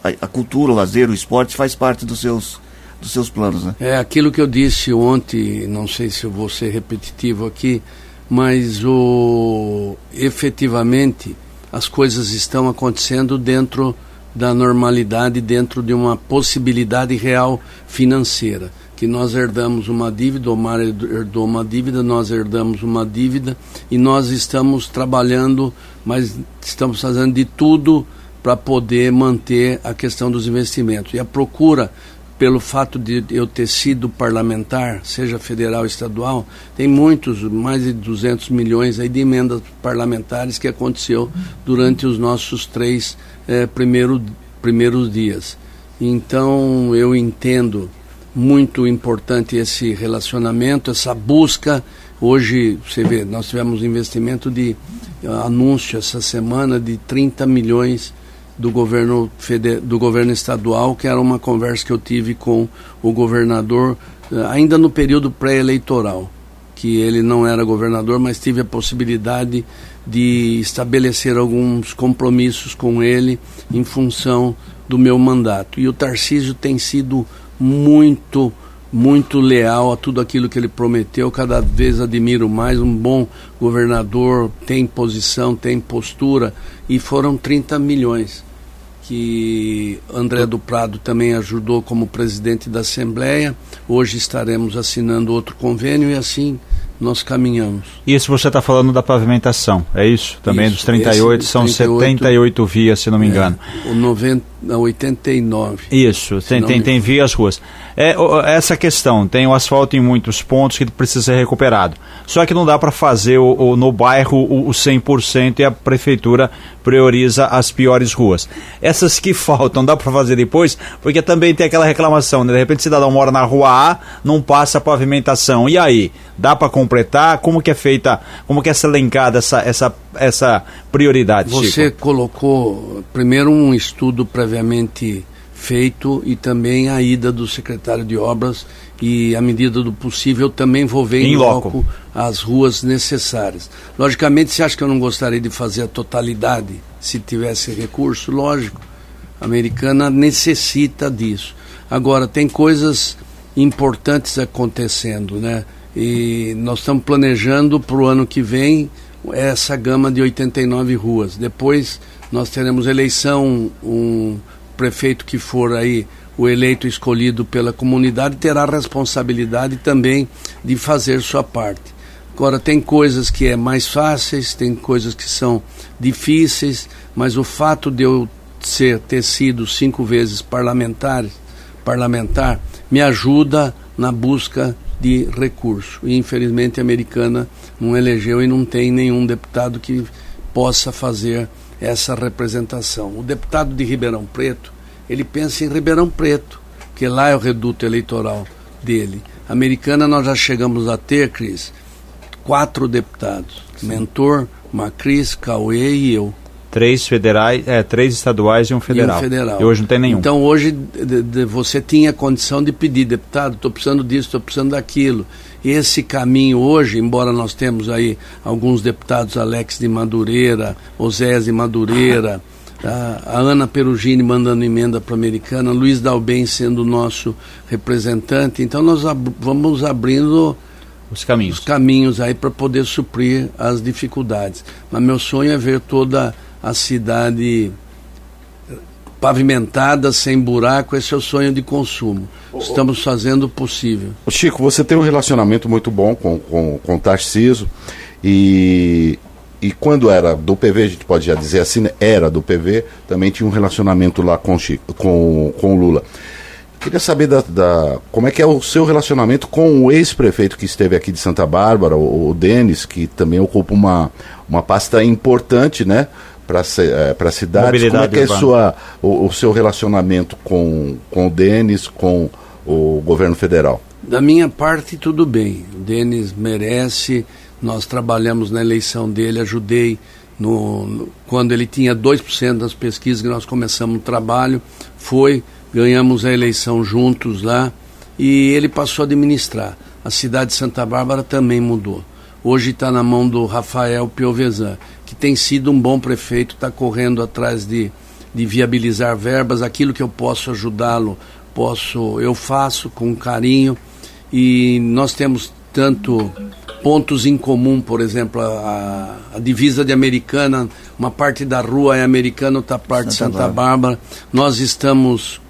a, a- cultura, o lazer, o esporte faz parte dos seus, dos seus planos, né? É aquilo que eu disse ontem, não sei se eu vou ser repetitivo aqui, mas o efetivamente as coisas estão acontecendo dentro da normalidade, dentro de uma possibilidade real financeira. Que nós herdamos uma dívida, o Mar herdou uma dívida, nós herdamos uma dívida e nós estamos trabalhando, mas estamos fazendo de tudo para poder manter a questão dos investimentos. E a procura pelo fato de eu ter sido parlamentar, seja federal ou estadual, tem muitos, mais de 200 milhões aí de emendas parlamentares que aconteceu durante os nossos três eh, primeiro, primeiros dias. Então eu entendo muito importante esse relacionamento, essa busca. Hoje, você vê, nós tivemos investimento de uh, anúncio essa semana de 30 milhões do governo, do governo estadual, que era uma conversa que eu tive com o governador, eh, ainda no período pré-eleitoral, que ele não era governador, mas tive a possibilidade de estabelecer alguns compromissos com ele em função do meu mandato. E o Tarcísio tem sido muito muito leal a tudo aquilo que ele prometeu, cada vez admiro mais, um bom governador, tem posição, tem postura, e foram 30 milhões que André do Prado também ajudou como presidente da Assembleia. Hoje estaremos assinando outro convênio e assim nós caminhamos. Isso você está falando da pavimentação, é isso? Também Isso, dos 38, esse são 38, 78 vias, se não me engano. É, o 90, Não, 89. Isso, tem, tem, tem vias ruas. É, essa questão, tem o asfalto em muitos pontos que precisa ser recuperado. Só que não dá para fazer o, o, no bairro o, o 100% e a prefeitura prioriza as piores ruas. Essas que (laughs) faltam, dá para fazer depois, porque também tem aquela reclamação, né? De repente o cidadão mora na rua A, não passa a pavimentação. E aí? Dá para completar? Como que é feita, como que é elencada essa, essa, essa prioridade, Você Chico? colocou primeiro um estudo previamente feito e também a ida do secretário de obras e, à medida do possível, também vou ver em, em loco. loco as ruas necessárias. Logicamente, você acha que eu não gostaria de fazer a totalidade se tivesse recurso? Lógico, a americana necessita disso. Agora, tem coisas importantes acontecendo, né? E nós estamos planejando para o ano que vem essa gama de 89 ruas. Depois nós teremos eleição, um prefeito que for aí o eleito escolhido pela comunidade terá a responsabilidade também de fazer sua parte. Agora tem coisas que é mais fáceis, tem coisas que são difíceis, mas o fato de eu ser ter sido cinco vezes parlamentar, parlamentar me ajuda na busca de recurso. E infelizmente a americana não elegeu e não tem nenhum deputado que possa fazer essa representação. O deputado de Ribeirão Preto, ele pensa em Ribeirão Preto, que lá é o reduto eleitoral dele. Americana nós já chegamos a ter, Cris, quatro deputados. Sim. Mentor, Macris, Cauê e eu. Três federais, é, três estaduais e um federal. E, um federal. e hoje não tem nenhum. Então hoje de, de, você tinha condição de pedir, deputado, estou precisando disso, estou precisando daquilo. Esse caminho hoje, embora nós temos aí alguns deputados, Alex de Madureira, Osés de Madureira, a, a Ana Perugini mandando emenda para a Americana, Luiz Dalben sendo nosso representante, então nós ab vamos abrindo os caminhos, os caminhos aí para poder suprir as dificuldades. Mas meu sonho é ver toda a cidade pavimentada, sem buraco, esse é o sonho de consumo. Estamos fazendo o possível. Chico, você tem um relacionamento muito bom com, com, com o Tarciso e, e quando era do PV, a gente pode já dizer assim, né? era do PV, também tinha um relacionamento lá com, Chico, com, com o Lula. Queria saber da, da, como é que é o seu relacionamento com o ex-prefeito que esteve aqui de Santa Bárbara, o, o Denis, que também ocupa uma, uma pasta importante, né? Para é, a cidade. Como é que é sua, o, o, seu relacionamento com, com o Denis, com o governo federal? Da minha parte, tudo bem. O Denis merece. Nós trabalhamos na eleição dele, ajudei no, no, quando ele tinha 2% das pesquisas que nós começamos o trabalho. Foi, ganhamos a eleição juntos lá e ele passou a administrar. A cidade de Santa Bárbara também mudou. Hoje está na mão do Rafael Piovesan que tem sido um bom prefeito, está correndo atrás de, de viabilizar verbas, aquilo que eu posso ajudá-lo, posso, eu faço com carinho. E nós temos tanto pontos em comum, por exemplo, a, a, divisa de Americana, uma parte da rua é americana, outra parte Santa, Santa Bárbara. Nós estamos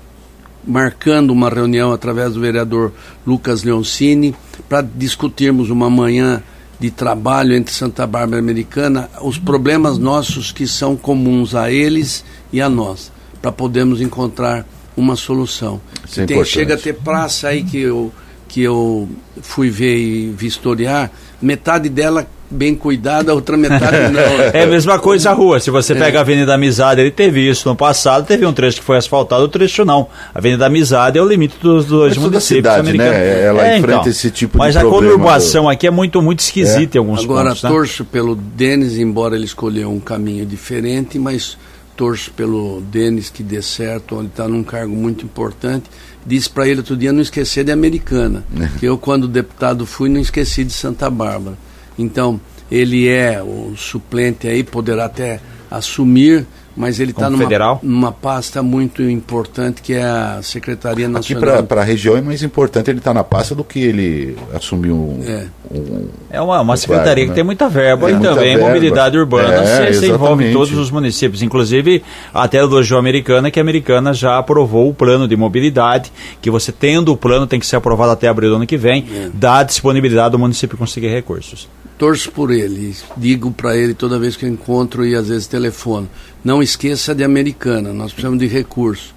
marcando uma reunião através do vereador Lucas Leoncini para discutirmos uma manhã de trabalho entre Santa Bárbara e Americana, os problemas nossos que são comuns a eles e a nós, para podermos encontrar uma solução. É Tem, chega a ter praça aí que eu, que eu fui ver e vistoriar, metade dela bem cuidada, a outra metade não. (laughs) é a mesma coisa a rua. Se você pega é. a Avenida Amizade, ele teve isso no passado, teve um trecho que foi asfaltado, outro trecho não. A Avenida Amizade é o limite dos dois Mas municípios cidade, americanos. Né? Ela é, enfrenta então. esse tipo Mas de problema. Mas a conurbação aqui é muito, muito esquisita é. em alguns Agora, pontos. Agora, torço né? pelo Denis, embora ele escolheu um caminho diferente, mas torço pelo Denis que dê certo, onde está num cargo muito importante. Disse para ele outro dia não esquecer de Americana, que eu, quando deputado fui, não esqueci de Santa Bárbara. Então, ele é o suplente aí, poderá até assumir, mas ele está numa, numa pasta muito importante que é a Secretaria Nacional. Aqui para a região é mais importante ele estar tá na pasta do que ele assumir um. É, um, é uma, uma secretaria né? que tem muita verba é, e muita também verba. mobilidade urbana. É, você, envolve em todos os municípios, inclusive até do João Americana, que a Americana já aprovou o plano de mobilidade, que você tendo o plano tem que ser aprovado até abril do ano que vem, é. dá disponibilidade do município conseguir recursos torço por ele, digo para ele toda vez que eu encontro e às vezes telefono. Não esqueça de Americana, nós precisamos de recurso.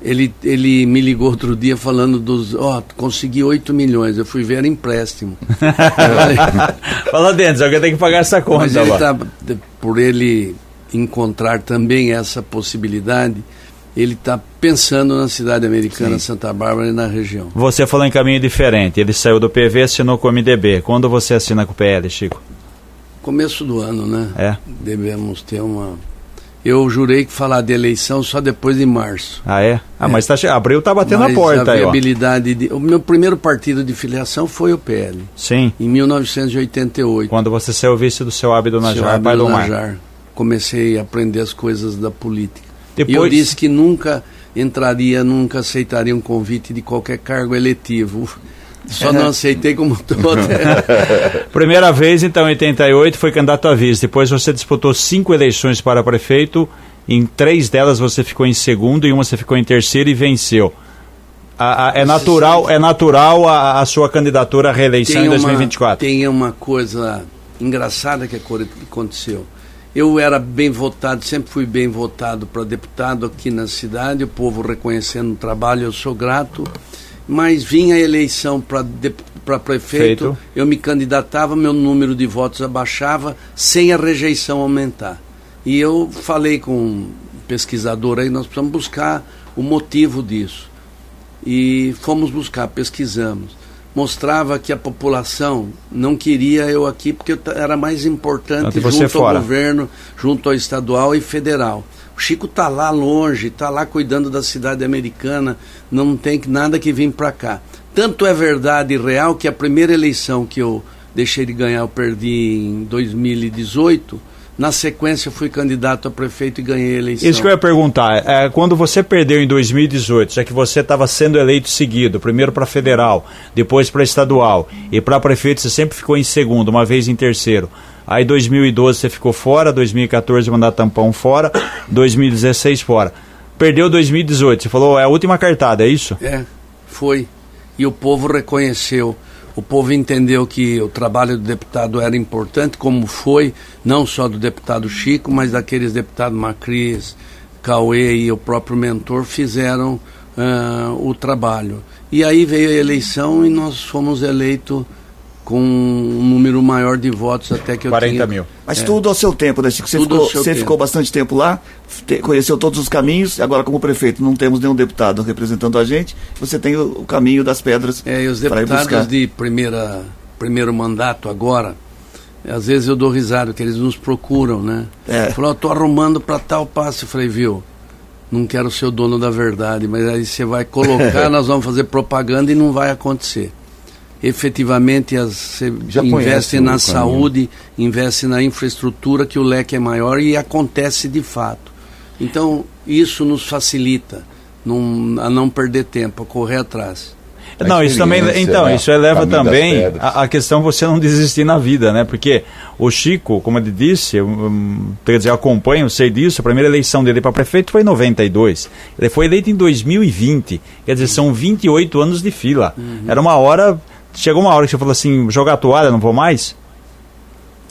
Ele, ele me ligou outro dia falando dos. Ó, oh, consegui 8 milhões. Eu fui ver, era empréstimo. (laughs) Fala dentro, alguém tem que pagar essa conta. Mas ele tá, por ele encontrar também essa possibilidade, ele está pensando na cidade americana, Sim. Santa Bárbara e na região. Você falou em caminho diferente. Ele saiu do PV, assinou com o MDB. Quando você assina com o PL, Chico? Começo do ano, né? É. Devemos ter uma eu jurei que falar de eleição só depois de março. Ah, é? Ah, é. mas tá, abril tá batendo mas a porta a viabilidade aí, de, O meu primeiro partido de filiação foi o PL. Sim. Em 1988. Quando você saiu vice do seu Abdo Najar, pai do Najar. Comecei a aprender as coisas da política. Depois... Eu disse que nunca entraria, nunca aceitaria um convite de qualquer cargo eletivo. Só não aceitei como todo. (laughs) Primeira vez, então, em 88, foi candidato a vice. Depois você disputou cinco eleições para prefeito. Em três delas você ficou em segundo, e uma você ficou em terceiro e venceu. A, a, é natural, é natural a, a sua candidatura à reeleição tem em 2024. Uma, tem uma coisa engraçada que aconteceu. Eu era bem votado, sempre fui bem votado para deputado aqui na cidade, o povo reconhecendo o trabalho, eu sou grato mas vinha a eleição para prefeito, Feito. eu me candidatava, meu número de votos abaixava, sem a rejeição aumentar. E eu falei com um pesquisador aí, nós precisamos buscar o motivo disso. E fomos buscar, pesquisamos. Mostrava que a população não queria eu aqui porque eu era mais importante junto fora. ao governo, junto ao estadual e federal. O Chico está lá longe, está lá cuidando da cidade americana, não tem nada que vir para cá. Tanto é verdade e real que a primeira eleição que eu deixei de ganhar, eu perdi em 2018. Na sequência, fui candidato a prefeito e ganhei a eleição. Isso que eu ia perguntar. É, quando você perdeu em 2018, já que você estava sendo eleito seguido, primeiro para federal, depois para estadual, e para prefeito você sempre ficou em segundo, uma vez em terceiro. Aí 2012 você ficou fora, 2014 mandar tampão fora, 2016 fora. Perdeu 2018, você falou, é a última cartada, é isso? É, foi. E o povo reconheceu. O povo entendeu que o trabalho do deputado era importante, como foi, não só do deputado Chico, mas daqueles deputados Macris, Cauê e o próprio mentor fizeram uh, o trabalho. E aí veio a eleição e nós fomos eleitos com um número maior de votos até que eu 40 tinha. mil. Mas é. tudo ao seu tempo, né, Chico? Você, ficou, você ficou bastante tempo lá, te, conheceu todos os caminhos, agora como prefeito não temos nenhum deputado representando a gente, você tem o, o caminho das pedras É, e os deputados de primeira, primeiro mandato agora, às vezes eu dou risada, que eles nos procuram, né? É. Falou, estou arrumando para tal passo. Eu falei, viu, não quero ser o dono da verdade, mas aí você vai colocar, (laughs) nós vamos fazer propaganda e não vai acontecer efetivamente as, investe na saúde, investe na infraestrutura, que o leque é maior e acontece de fato. Então, isso nos facilita não, a não perder tempo, a correr atrás. não, isso também, então, né? isso eleva também a, a, questão você não desistir na vida, né? Porque o Chico, como ele disse, eu, eu, quer dizer, eu acompanho, sei disso, a primeira eleição dele para prefeito foi em 92. Ele foi eleito em 2020, quer dizer, são 28 anos de fila. Uhum. Era uma hora Chegou uma hora que você falou assim, jogar a toalha, não vou mais?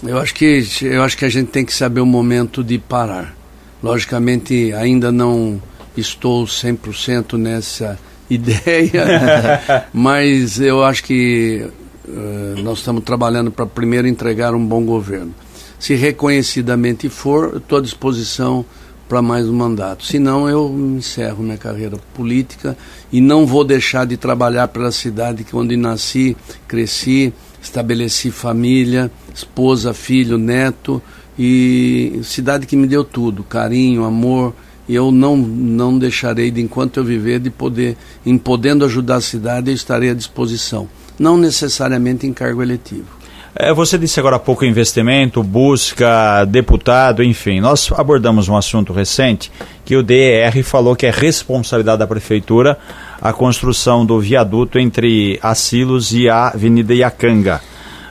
Eu acho que eu acho que a gente tem que saber o momento de parar. Logicamente, ainda não estou 100% nessa (laughs) ideia, (laughs) mas eu acho que uh, nós estamos trabalhando para primeiro entregar um bom governo. Se reconhecidamente for, estou à disposição para mais um mandato. Senão eu encerro minha carreira política e não vou deixar de trabalhar pela cidade onde nasci, cresci, estabeleci família, esposa, filho, neto e cidade que me deu tudo, carinho, amor. E eu não, não deixarei de, enquanto eu viver, de poder, em podendo ajudar a cidade, eu estarei à disposição. Não necessariamente em cargo eletivo. É, você disse agora há pouco investimento, busca, deputado, enfim. Nós abordamos um assunto recente que o DER falou que é responsabilidade da prefeitura a construção do viaduto entre Asilos e a Avenida Iacanga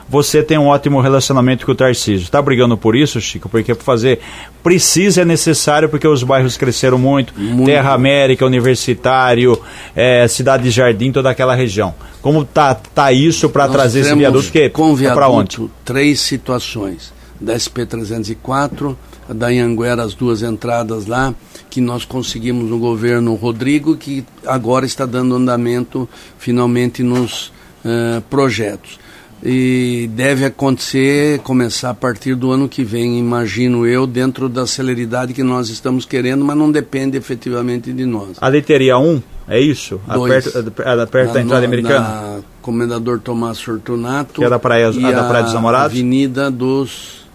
você tem um ótimo relacionamento com o Tarcísio. Está brigando por isso, Chico? Porque para fazer precisa, é necessário, porque os bairros cresceram muito, muito. Terra América, Universitário, é, Cidade de Jardim, toda aquela região. Como tá, tá isso para trazer esse viaduto? Que, com viaduto, para onde? três situações. da SP-304, da Anhanguera, as duas entradas lá, que nós conseguimos no governo Rodrigo, que agora está dando andamento finalmente nos uh, projetos. E deve acontecer, começar a partir do ano que vem, imagino eu, dentro da celeridade que nós estamos querendo, mas não depende efetivamente de nós. A leteria 1, é isso? Dois. Perto, perto da entrada americana? Na Comendador Tomás Fortunato. Que é da Praia, a da Praia dos Namorados? Avenida dos.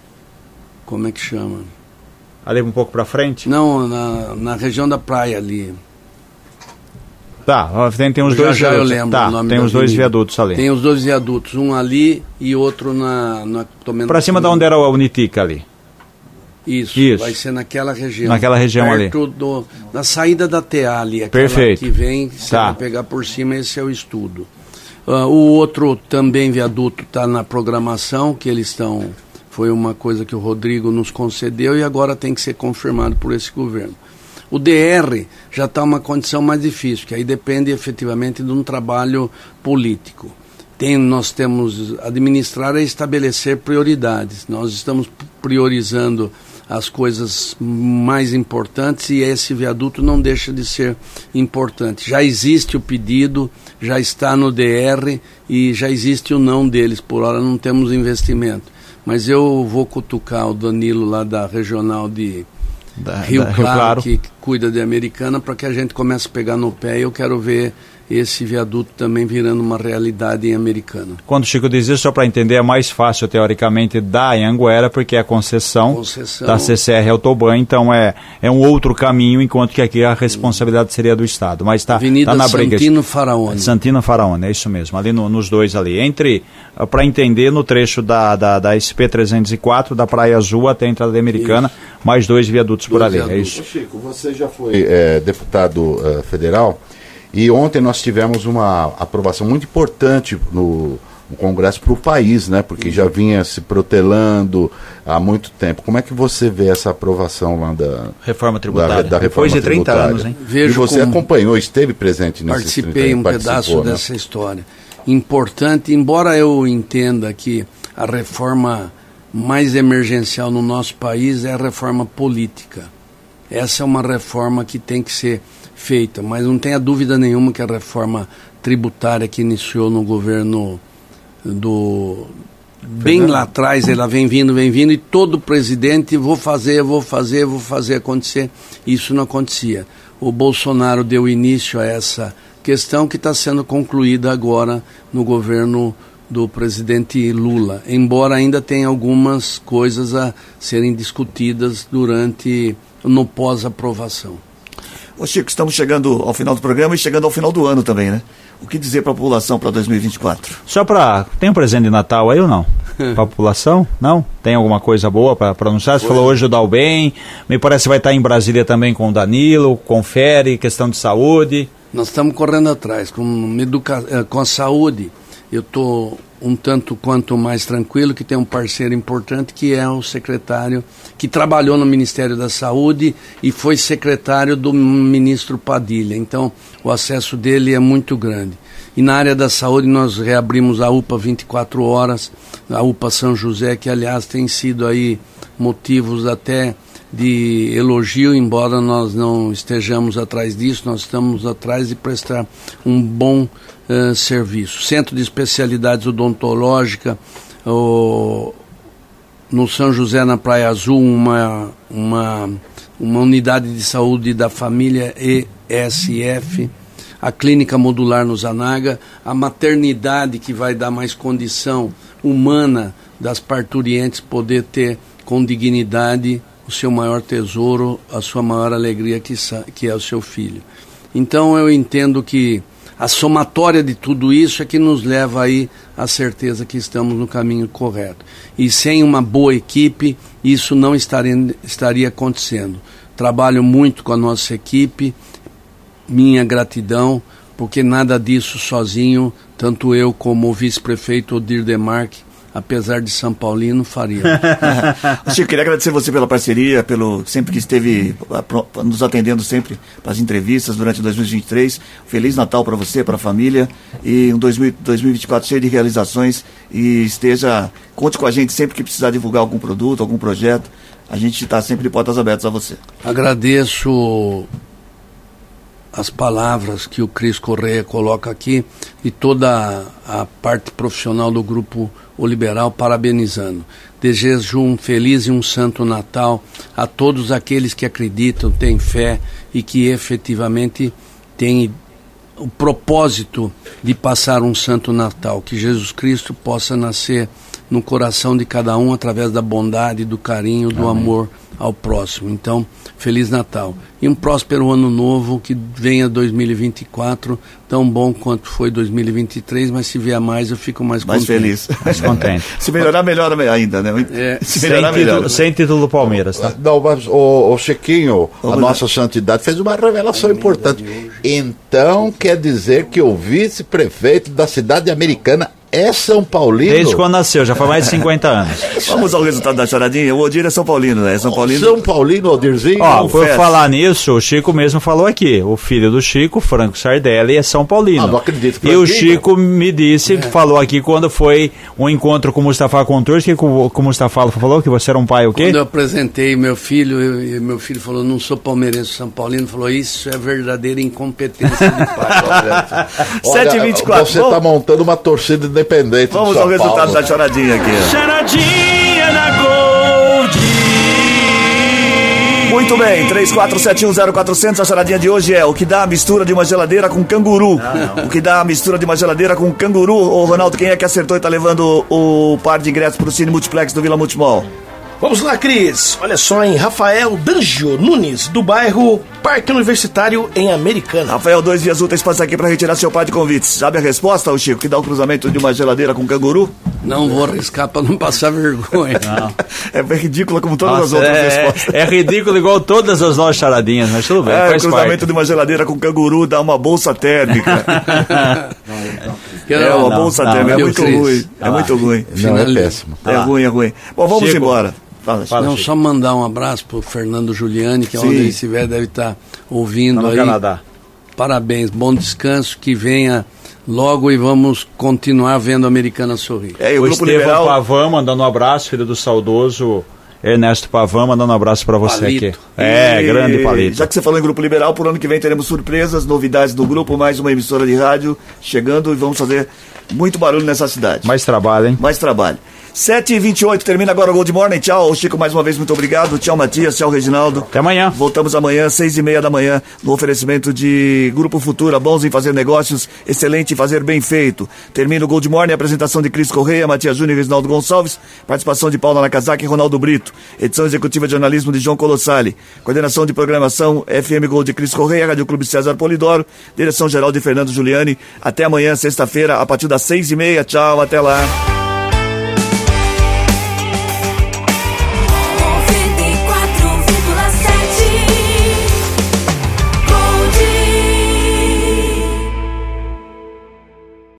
Como é que chama? Ali um pouco para frente? Não, na, na região da praia ali. Tá, tem, tem os já, dois já viadutos. eu lembro tá, o nome tem da os dois viadutos ali. Tem os dois viadutos, um ali e outro na. na Para cima de onde era a Unitica ali. Isso, Isso. vai ser naquela região. Naquela região perto Do, na saída da TA ali. aquela Perfeito. Que vem, você Tá. vai pegar por cima, esse é o estudo. Ah, o outro também viaduto está na programação, que eles estão. Foi uma coisa que o Rodrigo nos concedeu e agora tem que ser confirmado por esse governo. O DR já está uma condição mais difícil, que aí depende efetivamente de um trabalho político. Tem, nós temos administrar e estabelecer prioridades. Nós estamos priorizando as coisas mais importantes e esse viaduto não deixa de ser importante. Já existe o pedido, já está no DR e já existe o não deles. Por hora não temos investimento. Mas eu vou cutucar o Danilo lá da regional de Da- Rio, da- claro, que cuida de Americana, para que a gente comece a pegar no pé. E eu quero ver esse viaduto também virando uma realidade em Americana. Quando o Chico diz isso, só para entender, é mais fácil teoricamente da Anhanguera, porque é a concessão, Concessão. da CCR Autoban, então é, é um outro caminho, enquanto que aqui a responsabilidade seria do Estado. Mas está tá na briga. Santino Faraone. Santina Faraone, é isso mesmo, ali no- nos dois ali. Entre, para entender, no trecho da, da, da SP-304, da Praia Azul até a entrada da Americana, mais dois viadutos por Dois ali, é viadutos. isso. Chico, você já foi é, deputado eh, federal e ontem nós tivemos uma aprovação muito importante no, no Congresso para o país, né? Porque já vinha se protelando há muito tempo. Como é que você vê essa aprovação lá da Reforma tributária. Da, da reforma Depois de 30 tributária? anos, hein? Vejo e você acompanhou, esteve presente nesse Participei um pedaço dessa história. Importante, embora eu entenda que a reforma mais emergencial no nosso país é a reforma política. Essa é uma reforma que tem que ser feita, mas não tenha dúvida nenhuma que a reforma tributária que iniciou no governo do bem lá atrás, ela vem vindo, vem vindo e todo presidente vou fazer, vou fazer, vou fazer acontecer. Isso não acontecia. O Bolsonaro deu início a essa questão que está sendo concluída agora no governo do presidente Lula, embora ainda tenha algumas coisas a serem discutidas durante no pós-aprovação. Ô Chico, estamos chegando ao final do programa e chegando ao final do ano também, né? O que dizer para a população para 2024? Só para. Tem um presente de Natal aí ou não? (laughs) Para a população? Não? Tem alguma coisa boa para anunciar? Você falou hoje o Dal Bem. Me parece que vai estar em Brasília também com o Danilo. Confere, questão de saúde. Nós estamos correndo atrás com, educa... eh, com a saúde. Eu estou um tanto quanto mais tranquilo que tem um parceiro importante que é o secretário que trabalhou no Ministério da Saúde e foi secretário do ministro Padilha. Então, o acesso dele é muito grande. E na área da saúde nós reabrimos a UPA 24 horas, a UPA São José, que aliás tem sido aí motivos até de elogio, embora nós não estejamos atrás disso, nós estamos atrás de prestar um bom uh, serviço. Centro de especialidades odontológica, o, no São José, na Praia Azul, uma, uma, uma unidade de saúde da família ESF, a clínica modular no Zanaga, a maternidade que vai dar mais condição humana das parturientes poder ter com dignidade o seu maior tesouro, a sua maior alegria, que, que é o seu filho. Então eu entendo que a somatória de tudo isso é que nos leva aí à certeza que estamos no caminho correto. E sem uma boa equipe, isso não estaria, estaria acontecendo. Trabalho muito com a nossa equipe, minha gratidão, porque nada disso sozinho, tanto eu como o vice-prefeito Odir Demarque, apesar de São Paulino, faria. (laughs) Chico, queria agradecer você pela parceria, pelo sempre que esteve ah, nos atendendo sempre para as entrevistas durante 2023. Feliz Natal para você, para a família e um 2000 2024 cheio de realizações e esteja conte com a gente sempre que precisar divulgar algum produto, algum projeto. A gente está sempre de portas abertas a você. Agradeço as palavras que o Cris Correia coloca aqui e toda a parte profissional do grupo O Liberal parabenizando. Desejo um feliz e um santo Natal a todos aqueles que acreditam, têm fé e que efetivamente têm o propósito de passar um santo Natal, que Jesus Cristo possa nascer no coração de cada um através da bondade, do carinho, do amor ao próximo. Então, feliz Natal e um próspero ano novo que venha 2024 tão bom quanto foi 2023, mas se vier mais eu fico mais, Mais contente. feliz. (laughs) Mais contente. Se melhorar, melhora ainda, né? É, Se Sem melhorar, melhora. título, sem título do Palmeiras, tá? Não, mas o, o Chiquinho, a Vamos nossa santidade, fez uma revelação importante. Então quer dizer que o vice-prefeito da cidade americana é São Paulino? Desde quando nasceu, já faz mais de 50 anos. (laughs) Vamos ao resultado da charadinha. O Odir é São Paulino, né? São Paulino. São Paulino, Aldirzinho? Ó, por falar nisso, o Chico mesmo falou aqui. O filho do Chico, Franco Sardelli, é São Paulino. Ah, não acredito. E o Franquinho? Chico me disse, falou aqui quando foi um encontro com o Mustafa Contours, que o o Mustafa falou que você era um pai o quê? Quando eu apresentei meu filho, eu- e meu filho falou, não sou palmeirense, São Paulino, falou, isso é verdadeira incompetência de pai. (laughs) Olha, 7h24. Você está montando uma torcida independente Vamos ao São resultado Paulo. da charadinha aqui. ó. Charadinha na Muito bem, 34710400, a charadinha de hoje é o que dá a mistura de uma geladeira com canguru. O que dá a mistura de uma geladeira com canguru. Ô Ronaldo, quem é que acertou e tá levando o par de ingressos pro Cine Multiplex do Vila Multimol? Vamos lá, Cris. Olha só, em Rafael Danjo Nunes, do bairro Parque Universitário, em Americana. Rafael, dois dias úteis passa aqui pra retirar seu par de convites. Sabe a resposta, ô Chico, que dá o cruzamento de uma geladeira com canguru? Não vou arriscar para não passar vergonha. (laughs) É ridícula como todas as Nossa, outras é, respostas. é ridículo igual todas as nossas charadinhas, mas tudo bem, É, o cruzamento parte. de uma geladeira com canguru dá uma bolsa térmica. (laughs) é, uma não, bolsa não, térmica. É viu, muito Cris? ruim. É Ah. muito ruim. Não, é péssimo. É ruim, é ruim. Bom, vamos Chico. embora. Fala, Fala, Não, Chico. só mandar um abraço pro Fernando Giuliani, que Sim. onde ele estiver deve estar ouvindo Tá no aí. Canadá. Parabéns, bom descanso, que venha logo e vamos continuar vendo a Americana sorrir. É, e o O Grupo Estevam Liberal... Pavan mandando um abraço, filho do saudoso Ernesto Pavan, mandando um abraço pra você Palito. aqui. É, E grande palito. Já que você falou em Grupo Liberal, por ano que vem teremos surpresas, novidades do grupo, mais uma emissora de rádio chegando e vamos fazer muito barulho nessa cidade. Mais trabalho, hein? Mais trabalho. 7 e 28 termina agora o Gold Morning. Tchau, Chico, mais uma vez, muito obrigado. Tchau, Matias. Tchau, Reginaldo. Até amanhã. Voltamos amanhã, seis e meia da manhã, no oferecimento de Grupo Futura, bons em fazer negócios, excelente em fazer bem feito. Termina o Gold Morning, apresentação de Cris Correia, Matias Júnior e Reginaldo Gonçalves, participação de Paula Nakazaki e Ronaldo Brito, edição executiva de jornalismo de João Colossali, coordenação de programação FM Gold de Cris Correia, Rádio Clube César Polidoro, direção geral de Fernando Giuliani. Até amanhã, sexta-feira, a partir das seis e meia. Tchau, até lá.